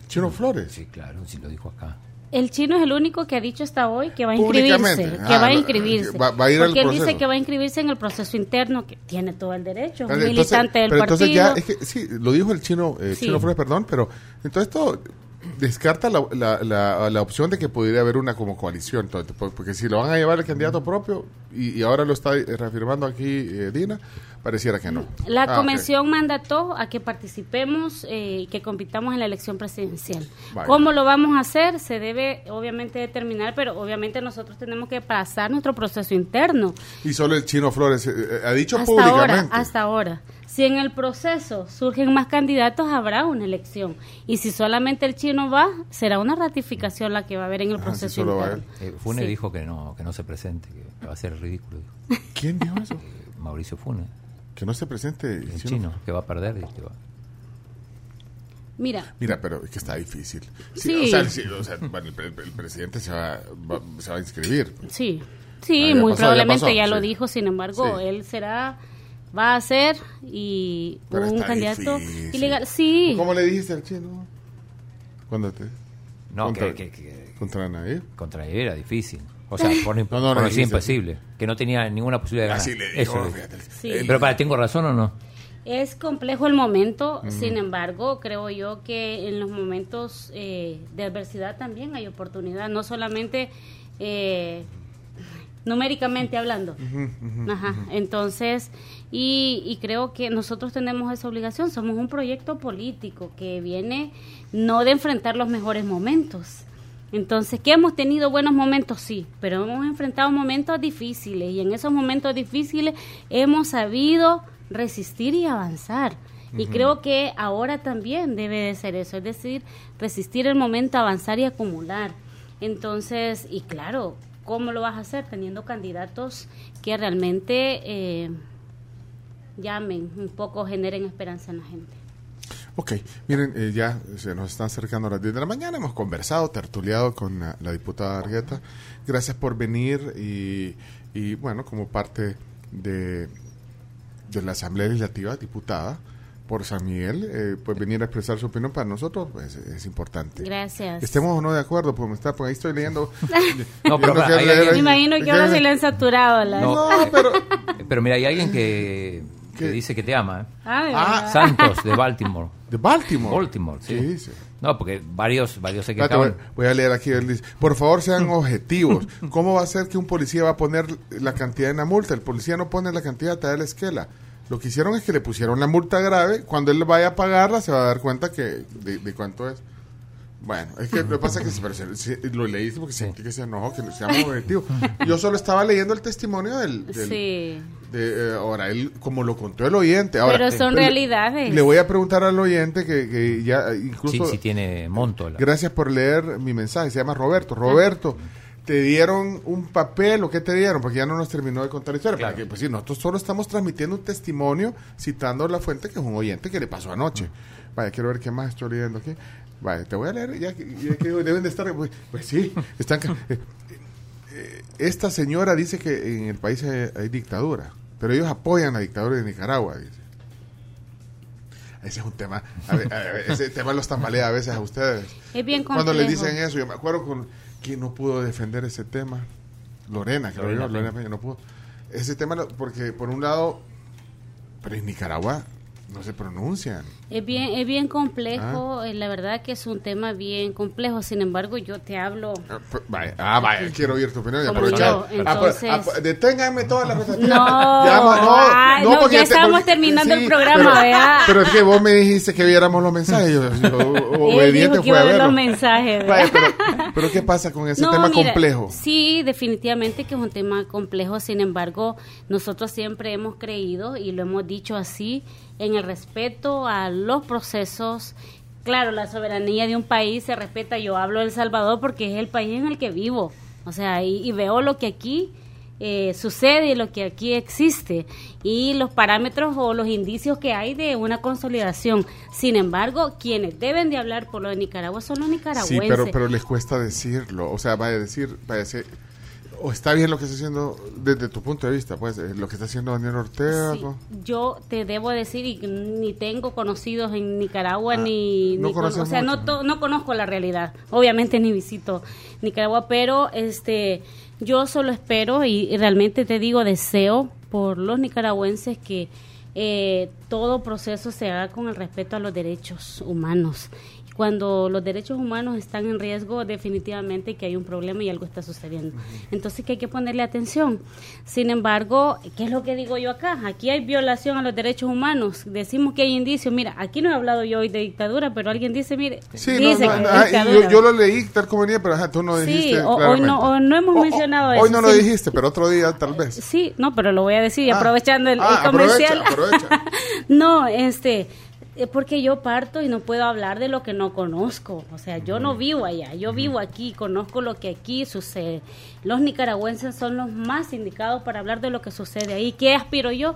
Chino Flores. Sí, claro, sí lo dijo acá. El chino es el único que ha dicho hasta hoy que va a inscribirse, que Ah, va a inscribirse. va- va a ir al porque él dice que va a inscribirse en el proceso interno, que tiene todo el derecho, es un Entonces- militante del pero partido. entonces ya, es que sí, lo dijo el chino, eh, Sí. chino Flores, perdón, pero entonces esto descarta la, la, la, la opción de que pudiera haber una como coalición, entonces, porque si lo van a llevar el candidato propio y, y ahora lo está eh, reafirmando aquí eh, Dina, pareciera que no. La Ah, convención mandató a que participemos eh, y que compitamos en la elección presidencial. ¿Cómo lo vamos a hacer? Se debe obviamente determinar, pero obviamente nosotros tenemos que pasar nuestro proceso interno. Y solo el chino Flores eh, eh, ha dicho Hasta ahora, públicamente. hasta ahora. Si en el proceso surgen más candidatos, habrá una elección. Y si solamente el chino va, será una ratificación la que va a haber en el Ah, si proceso interno. Eh, Fune Sí. dijo que no, que no se presente, que va a ser ridículo. dijo. <laughs> ¿Quién dijo eso? Eh, Mauricio Fune, Que no se presente el chino. chino, que va a perder. y que va- Mira, Mira, pero es que está difícil. Sí, Sí. O sea, sí, o sea, bueno, el, el- el presidente se va, va- se va a inscribir. Sí, Ah, sí, ya muy pasó, probablemente ya, pasó, lo sí. dijo, sin embargo, Sí. él será, va a ser y Pero un está candidato difícil. ilegal. Sí, ¿Cómo le dijiste al chino? Cuando te... No, contra, que, que- que contra Nair. contra él era difícil. O sea, <laughs> por, No, no, por no imposible. Que no tenía ninguna posibilidad de ganar. Así le Eso fíjate. Sí. Eh, Pero para, ¿tengo razón o no? es complejo el momento, sin embargo, creo yo que en los momentos eh, de adversidad también hay oportunidad, no solamente eh, numéricamente hablando. Ajá. Entonces, y, y creo que nosotros tenemos esa obligación. Somos un proyecto político que viene no de enfrentar los mejores momentos. Entonces, que hemos tenido buenos momentos, sí, pero hemos enfrentado momentos difíciles y en esos momentos difíciles hemos sabido resistir y avanzar. Y creo que ahora también debe de ser eso, es decir, resistir el momento, avanzar y acumular. Entonces, y claro, ¿cómo lo vas a hacer? Teniendo candidatos que realmente eh, llamen un poco, generen esperanza en la gente. Ok, miren, eh, ya se nos están acercando las 10 de la mañana, hemos conversado, tertuliado con la, la diputada Argueta. Gracias por venir y, y bueno, como parte de, de la Asamblea Legislativa, diputada por San Miguel, eh, pues venir a expresar su opinión para nosotros pues, es importante. Gracias. Estemos o no de acuerdo, pues, está, pues ahí estoy leyendo. <laughs> No, pero quiero hay Me imagino que ahora se le han saturado las... No, No, pero... <laughs> Pero mira, hay alguien que, que dice que te ama. ¿eh? Ah, Ah. Santos, de Baltimore. De Baltimore. Baltimore, sí. ¿Qué dice? No, porque varios, varios se Espérate, voy, voy a leer aquí. él dice, por favor, sean objetivos. ¿Cómo va a ser que un policía va a poner la cantidad en la multa? El policía no pone la cantidad, te da la esquela. Lo que hicieron es que le pusieron la multa grave. Cuando él vaya a pagarla, se va a dar cuenta que de, de cuánto es. Bueno, es que lo que pasa es que se- pero se- se- lo leí porque sentí que se enojó, que seamos objetivos. <laughs> Yo solo estaba leyendo el testimonio del... del- Sí. de, eh, ahora, él, como lo contó el oyente. Ahora, Pero son le- realidades. Le voy a preguntar al oyente que, que ya incluso... Sí, sí tiene monto. la- Gracias por leer mi mensaje. Se llama Roberto. Roberto, ¿te dieron un papel o qué te dieron? Porque ya no nos terminó de contar la historia. Claro. Porque, pues sí, nosotros solo estamos transmitiendo un testimonio citando la fuente que es un oyente que le pasó anoche. Vaya, quiero ver qué más estoy leyendo aquí. Vaya, te voy a leer. Ya, que- ya que deben de estar. Pues, pues sí, están. eh, eh, esta señora dice que en el país hay, hay dictadura, pero ellos apoyan la dictadura de Nicaragua. Dice. Ese es un tema. a ver, a ver, ese tema los tambalea a veces a ustedes. Es bien Cuando le complejo. dicen eso, yo me acuerdo con quién no pudo defender ese tema. Lorena, creo Lorena yo, Lorena Peña. No pudo. Ese tema, porque por un lado, pero en Nicaragua no se pronuncian. Es bien, es bien complejo, Ah. eh, la verdad que es un tema bien complejo, sin embargo yo te hablo... Ah, vaya, ah, vaya, quiero oír tu opinión y aprovechar. Ah, pues, entonces- ah, pues, deténganme todas las cosas. No, no, ya te- porque- terminando el programa, pero, ¿verdad? Pero es que vos me dijiste que viéramos los mensajes. Yo, yo, <laughs> obediente fue a ver los mensajes. Pero, pero ¿qué pasa con ese No, tema mira, complejo? Sí, definitivamente que es un tema complejo. Sin embargo, nosotros siempre hemos creído y lo hemos dicho así en el respeto a los procesos. Claro, la soberanía de un país se respeta. Yo hablo de El Salvador porque es el país en el que vivo. O sea, y, y veo lo que aquí eh, sucede y lo que aquí existe y los parámetros o los indicios que hay de una consolidación. Sin embargo, quienes deben de hablar por lo de Nicaragua son los nicaragüenses. Sí, pero, pero les cuesta decirlo. O sea, vaya a decir, vaya a decir, o está bien lo que está haciendo desde tu punto de vista, pues, eh, lo que está haciendo Daniel Ortega. Sí, ¿no? yo te debo decir y ni tengo conocidos en Nicaragua Ah, ni, no ni con- o sea mucho. no to- no conozco la realidad obviamente ni visito Nicaragua pero este yo solo espero y, y realmente te digo deseo por los nicaragüenses que eh, todo proceso se haga con el respeto a los derechos humanos cuando los derechos humanos están en riesgo, definitivamente que hay un problema y algo está sucediendo. Entonces que hay que ponerle atención. Sin embargo, ¿qué es lo que digo yo acá? Aquí hay violación a los derechos humanos. Decimos que hay indicios. Mira, aquí no he hablado yo hoy de dictadura, pero alguien dice, mire, Sí, no, dice no, que no, es ah, dictadura. yo, yo lo leí tal como venía, pero ajá, tú no Sí, dijiste. o- hoy no- o no hemos O- o- mencionado Hoy eso, no lo sí. dijiste, pero otro día tal vez. Sí, no, pero lo voy a decir, Ah, aprovechando el, el ah, comercial. aprovecha, aprovecha. <laughs> no, este, eh, porque yo parto y no puedo hablar de lo que no conozco. O sea, yo no vivo allá, yo vivo aquí, conozco lo que aquí sucede. Los nicaragüenses son los más indicados para hablar de lo que sucede ahí. ¿Qué aspiro yo?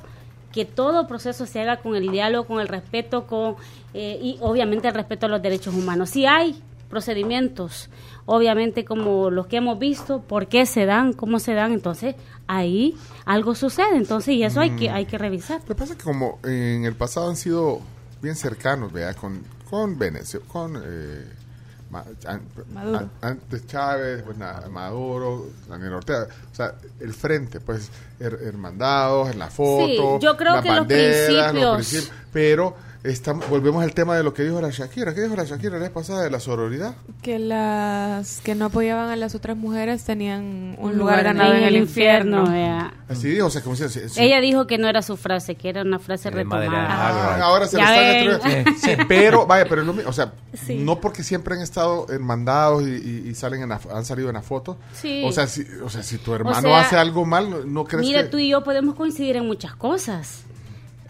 Que todo proceso se haga con el diálogo, con el respeto, con eh, y obviamente el respeto a los derechos humanos. Si hay procedimientos, obviamente como los que hemos visto, por qué se dan, cómo se dan, entonces ahí algo sucede, entonces y eso hay que hay que revisar. Lo que pasa es que como en el pasado han sido bien cercanos, vea, con, con Venezuela, con eh, Maduro. an- antes Chávez, pues nada, Maduro, Daniel Ortega, o sea, el frente, pues, her- hermandados, en la foto, Sí, yo creo las que los banderas, principios- principios, pero Estamos- volvemos al tema de lo que dijo la Shakira. ¿Qué dijo la Shakira la vez pasada de la sororidad? Que las que no apoyaban a las otras mujeres tenían un Un lugar lugar ganado en el infierno. Así dijo, o sea, como si... si- si- Ella dijo que no era su frase, que era una frase madre retomada. Ah, Alright. ahora se le Ya están. Sí, pero, vaya, pero es lo mismo. O sea, Sí. no porque siempre han estado en mandados y, y- y salen en la- han salido en la foto. Sí. O sea, si, o sea, si tu hermano sea, hace algo mal, ¿no- ¿no crees Mira, que...? tú y yo podemos coincidir en muchas cosas.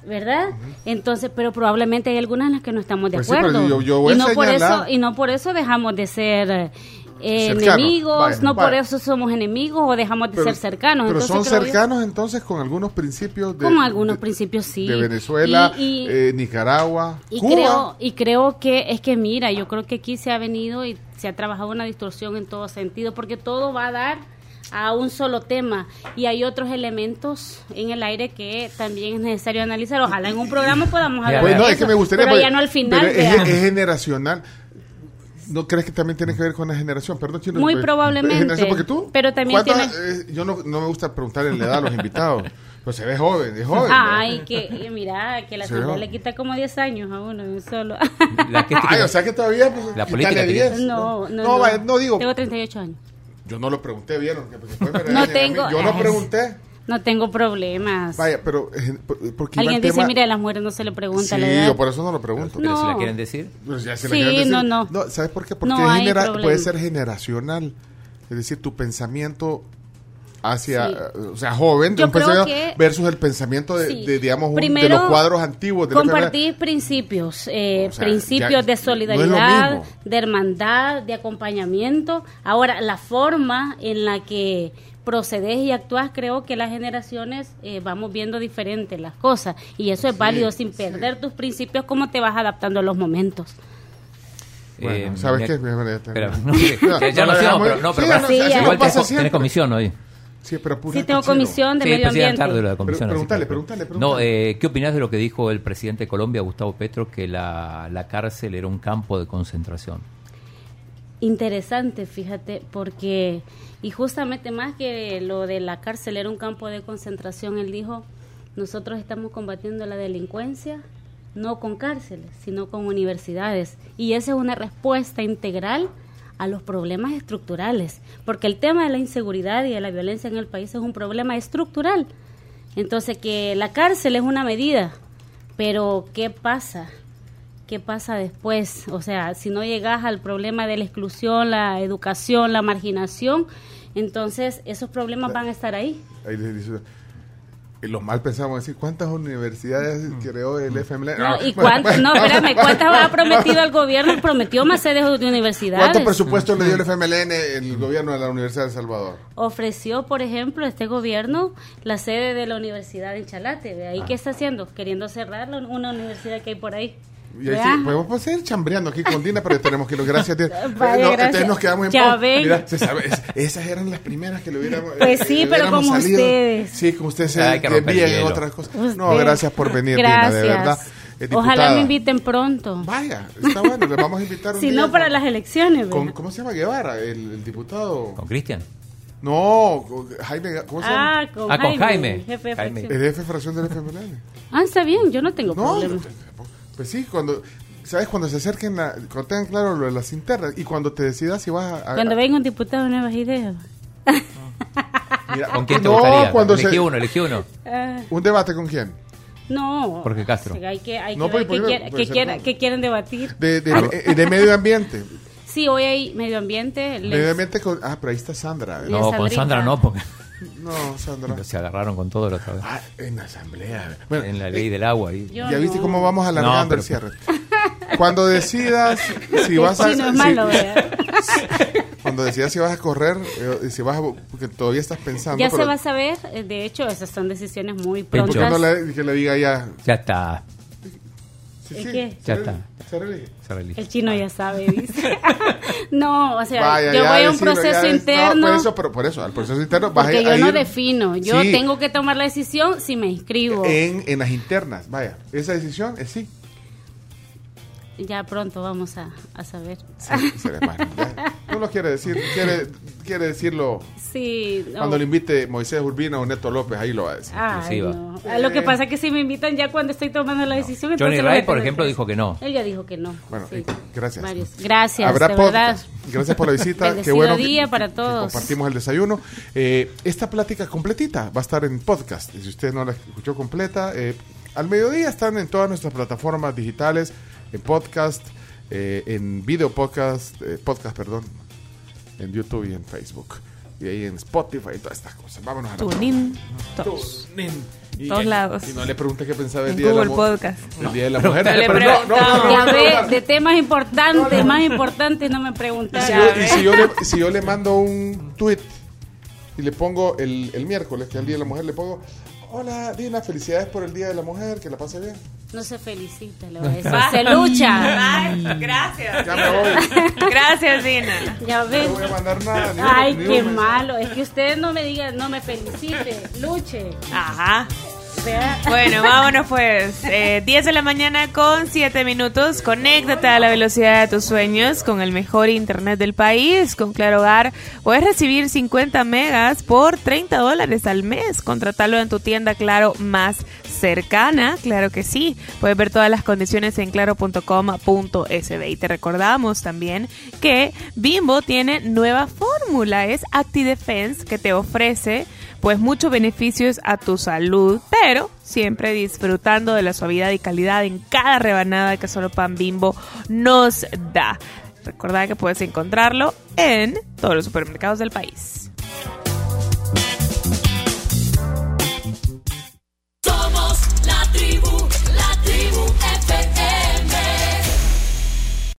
¿Verdad? Entonces, pero probablemente hay algunas en las que no estamos de Pues sí, acuerdo. yo- yo voy y a no por eso y no por eso dejamos de ser eh, enemigos, Vaya, no por eso somos enemigos o dejamos de Pero- ser cercanos. Pero Entonces, son yo- cercanos entonces con algunos principios de... Algunos de- principios, sí. De Venezuela, Y- y- eh, Nicaragua, Y Cuba. creo, y creo que es que mira, yo creo que aquí se ha venido y se ha trabajado una distorsión en todo sentido, porque todo va a dar a un solo tema y hay otros elementos en el aire que también es necesario analizar. Ojalá en un programa podamos hablar Pues de no, eso, es que me gustaría... pero pues, ya no al final. pero es, generacional. ¿No crees que también tiene que ver con la generación? Perdón, Chino, Muy eh, probablemente. generación, porque tú... Pero también ¿cuántos- tiene- eh, yo no, no me gusta preguntarle la edad a los invitados. Pero se ve joven, es joven. Ay, que mira, que la ¿no? le quita como 10 años a uno de un solo. La que- Ay, o sea que todavía... Pues, La política tiene- 10. no, no, No, no digo... Tengo 38 años. Yo no lo pregunté, ¿vieron? Que después <laughs> me No tengo- Yo no pregunté. No tengo problemas. Vaya, pero... eh, por- porque Alguien dice, tema- mire, a las mujeres no se le pregunta Sí, la edad. yo por eso no lo pregunto. Pero si la No. quieren decir. Pues ya la Sí, quieren decir. no, no. ¿Sabes por qué? Porque No genera- puede ser generacional. Es decir, tu pensamiento hacia, Sí. eh, o sea, joven, de Yo un creo pensamiento que- versus el pensamiento de, Sí. de, digamos, un- de los cuadros antiguos. De Compartir principios, eh, O sea, principios ya- de lo solidaridad, de hermandad, de acompañamiento. Ahora, la forma en la que procedes y actúas, creo que las generaciones eh, vamos viendo diferentes las cosas. Y eso es válido, sin perder tus principios, cómo te vas adaptando a los momentos. Bueno, Eh, ¿sabes qué? <laughs> No, ya no íbamos, dejamos pero no, pero Sí, no, sí, igual tenés, tenés comisión hoy. Sí, pero apura Sí, tengo comisión de Sí, medio ambiente. tarde Pero comisión. así pregúntale, que- pregúntale, No, pregúntale. eh, ¿qué opinas de lo que dijo el presidente de Colombia, Gustavo Petro, que la, la cárcel era un campo de concentración? Interesante, fíjate, porque, y justamente más que lo de la cárcel era un campo de concentración, él dijo, nosotros estamos combatiendo la delincuencia no con cárceles, sino con universidades. Y esa es una respuesta integral a los problemas estructurales, porque el tema de la inseguridad y de la violencia en el país es un problema estructural. Entonces, que la cárcel es una medida, pero ¿qué pasa? ¿Qué pasa después? O sea, si no llegas al problema de la exclusión, la educación, la marginación, entonces esos problemas van a estar ahí. Ahí y lo mal pensamos decir, ¿cuántas universidades creó el FMLN? No, ¿Y bueno, no, espérame, <laughs> ¿cuántas ha prometido el gobierno? Prometió más sedes de universidades. ¿Cuánto presupuesto le dio el FMLN el gobierno de la Universidad de El Salvador? Ofreció, por ejemplo, este gobierno la sede de la universidad en Chalate. ¿De Ah. ahí qué está haciendo? Queriendo cerrar la- una universidad que hay por ahí. Y ahí sí, podemos seguir chambreando aquí con Dina, pero ya tenemos que ir. Gracias, <laughs> no, gracias. Entonces nos quedamos en Ya ven. Mira, se sabe, es- esas eran las primeras que le hubiéramos. Pues sí, eh, pero como ustedes. Sí, como ustedes se el en otras cosas. No, gracias por venir, Dina, de verdad. Eh, Ojalá me inviten pronto. Vaya, está bueno, le vamos a invitar un <laughs> Si día no, para con- las elecciones. con-. ¿Cómo se llama Guevara? El, el diputado. ¿Con Cristian? No, con Jaime, ¿cómo se llama? Ah, con Ah, con Jaime, Jaime. jefe de Jaime. fracción. El jefe de fracción del FMLN. Ah, está bien, yo no tengo No, problema. Pues sí, cuando, ¿sabes? Cuando se acerquen, la, cuando tengan claro lo de las internas y cuando te decidas si vas a... a- Cuando venga un diputado de nuevas ideas. <laughs> mira, ¿Con quién te no, gustaría? cuando elegí se- uno, elegí uno. Ah, ¿Un debate con quién? no. Jorge Castro. Sí, hay que, hay No, que ver pues, qué, pues, quiera- pues, quiera- qué quieren debatir. De, de, eh, de medio ambiente. Sí, hoy hay medio ambiente. les- Medio ambiente con... Ah, pero ahí está Sandra. ¿eh? No, con. Sandra no, porque No, Sandra. se agarraron con todo la otra vez. Ah, en la asamblea. Bueno, En la ley del agua. Y... Yo ya viste no. cómo vamos alargando No, pero- el cierre. Cuando decidas si vas a... chino es si- malo, <laughs> ¿verdad? cuando decidas si vas a correr, eh, si vas a... Porque todavía estás pensando. Ya se pero- va a saber. eh, De hecho, esas son decisiones muy ¿Por qué prontas. no le, que le diga ya? Ya está. Sí, ¿El sí, qué? Ya se está. se reelige. Se realiza. El chino ya sabe, dice. <laughs> no, o sea, Vaya, yo voy a un decirlo, proceso interno. No, por eso, pero por eso, al proceso interno vas porque a, yo a no ir defino. Yo Sí. tengo que tomar la decisión si me inscribo. en, en las internas. Vaya, esa decisión es sí. Ya pronto vamos a, a saber. Sí. No lo quiere decir. Quiere, quiere decirlo Sí. no. cuando le invite Moisés Urbina o Neto López, ahí lo va a decir. Ay, Exclusiva. no. Ah, Lo que pasa es que si me invitan ya cuando estoy tomando la decisión. Johnny voy a Wright, por ejemplo, dijo que no. Él ya dijo que no. Bueno, sí. gracias. Gracias, Habrá de verdad. Gracias por la visita. <laughs> Qué bueno que- día para que todos. compartimos el desayuno. Eh, esta plática completita va a estar en podcast. Y si usted no la escuchó completa, eh, al mediodía están en todas nuestras plataformas digitales, en podcast, eh, en video podcast, eh, podcast, perdón, en YouTube y en Facebook. Y ahí en Spotify y todas estas cosas. Vámonos a la Tunin, todos. Tunin. Y- Todos lados. Y no le pregunté qué pensaba el En día de la Google mujer. Podcast. El día de la mujer. no no, no, no, preguntamos. no, Ya no, ve, no, no. de temas importantes, más importantes, no me Y preguntaron. si, yo, y si yo le, si yo le mando un tweet y le pongo el, el miércoles, que es el Día de la Mujer, le pongo, hola Dina, felicidades por el Día de la Mujer, que la pase bien. No se felicita, le <laughs> voy a decir. Se lucha. Gracias. Ya me voy, Gracias, Dina. no Ya ven. voy a mandar nada. ni Ay, ni qué malo. Es que usted no me diga, no me felicite. Luche. Ajá. <laughs> Bueno, vámonos pues. Eh, 10 de la mañana con 7 minutos. Conéctate a la velocidad de tus sueños con el mejor internet del país. Con Claro Hogar puedes recibir 50 megas por 30 dólares al mes. Contratalo en tu tienda Claro más cercana. Claro que sí. Puedes ver todas las condiciones en claro.com.sb. Y te recordamos también que Bimbo tiene nueva fórmula. Es ActiDefense que te ofrece pues muchos beneficios a tu salud, pero siempre disfrutando de la suavidad y calidad en cada rebanada que solo Pan Bimbo nos da. Recordad que puedes encontrarlo en todos los supermercados del país.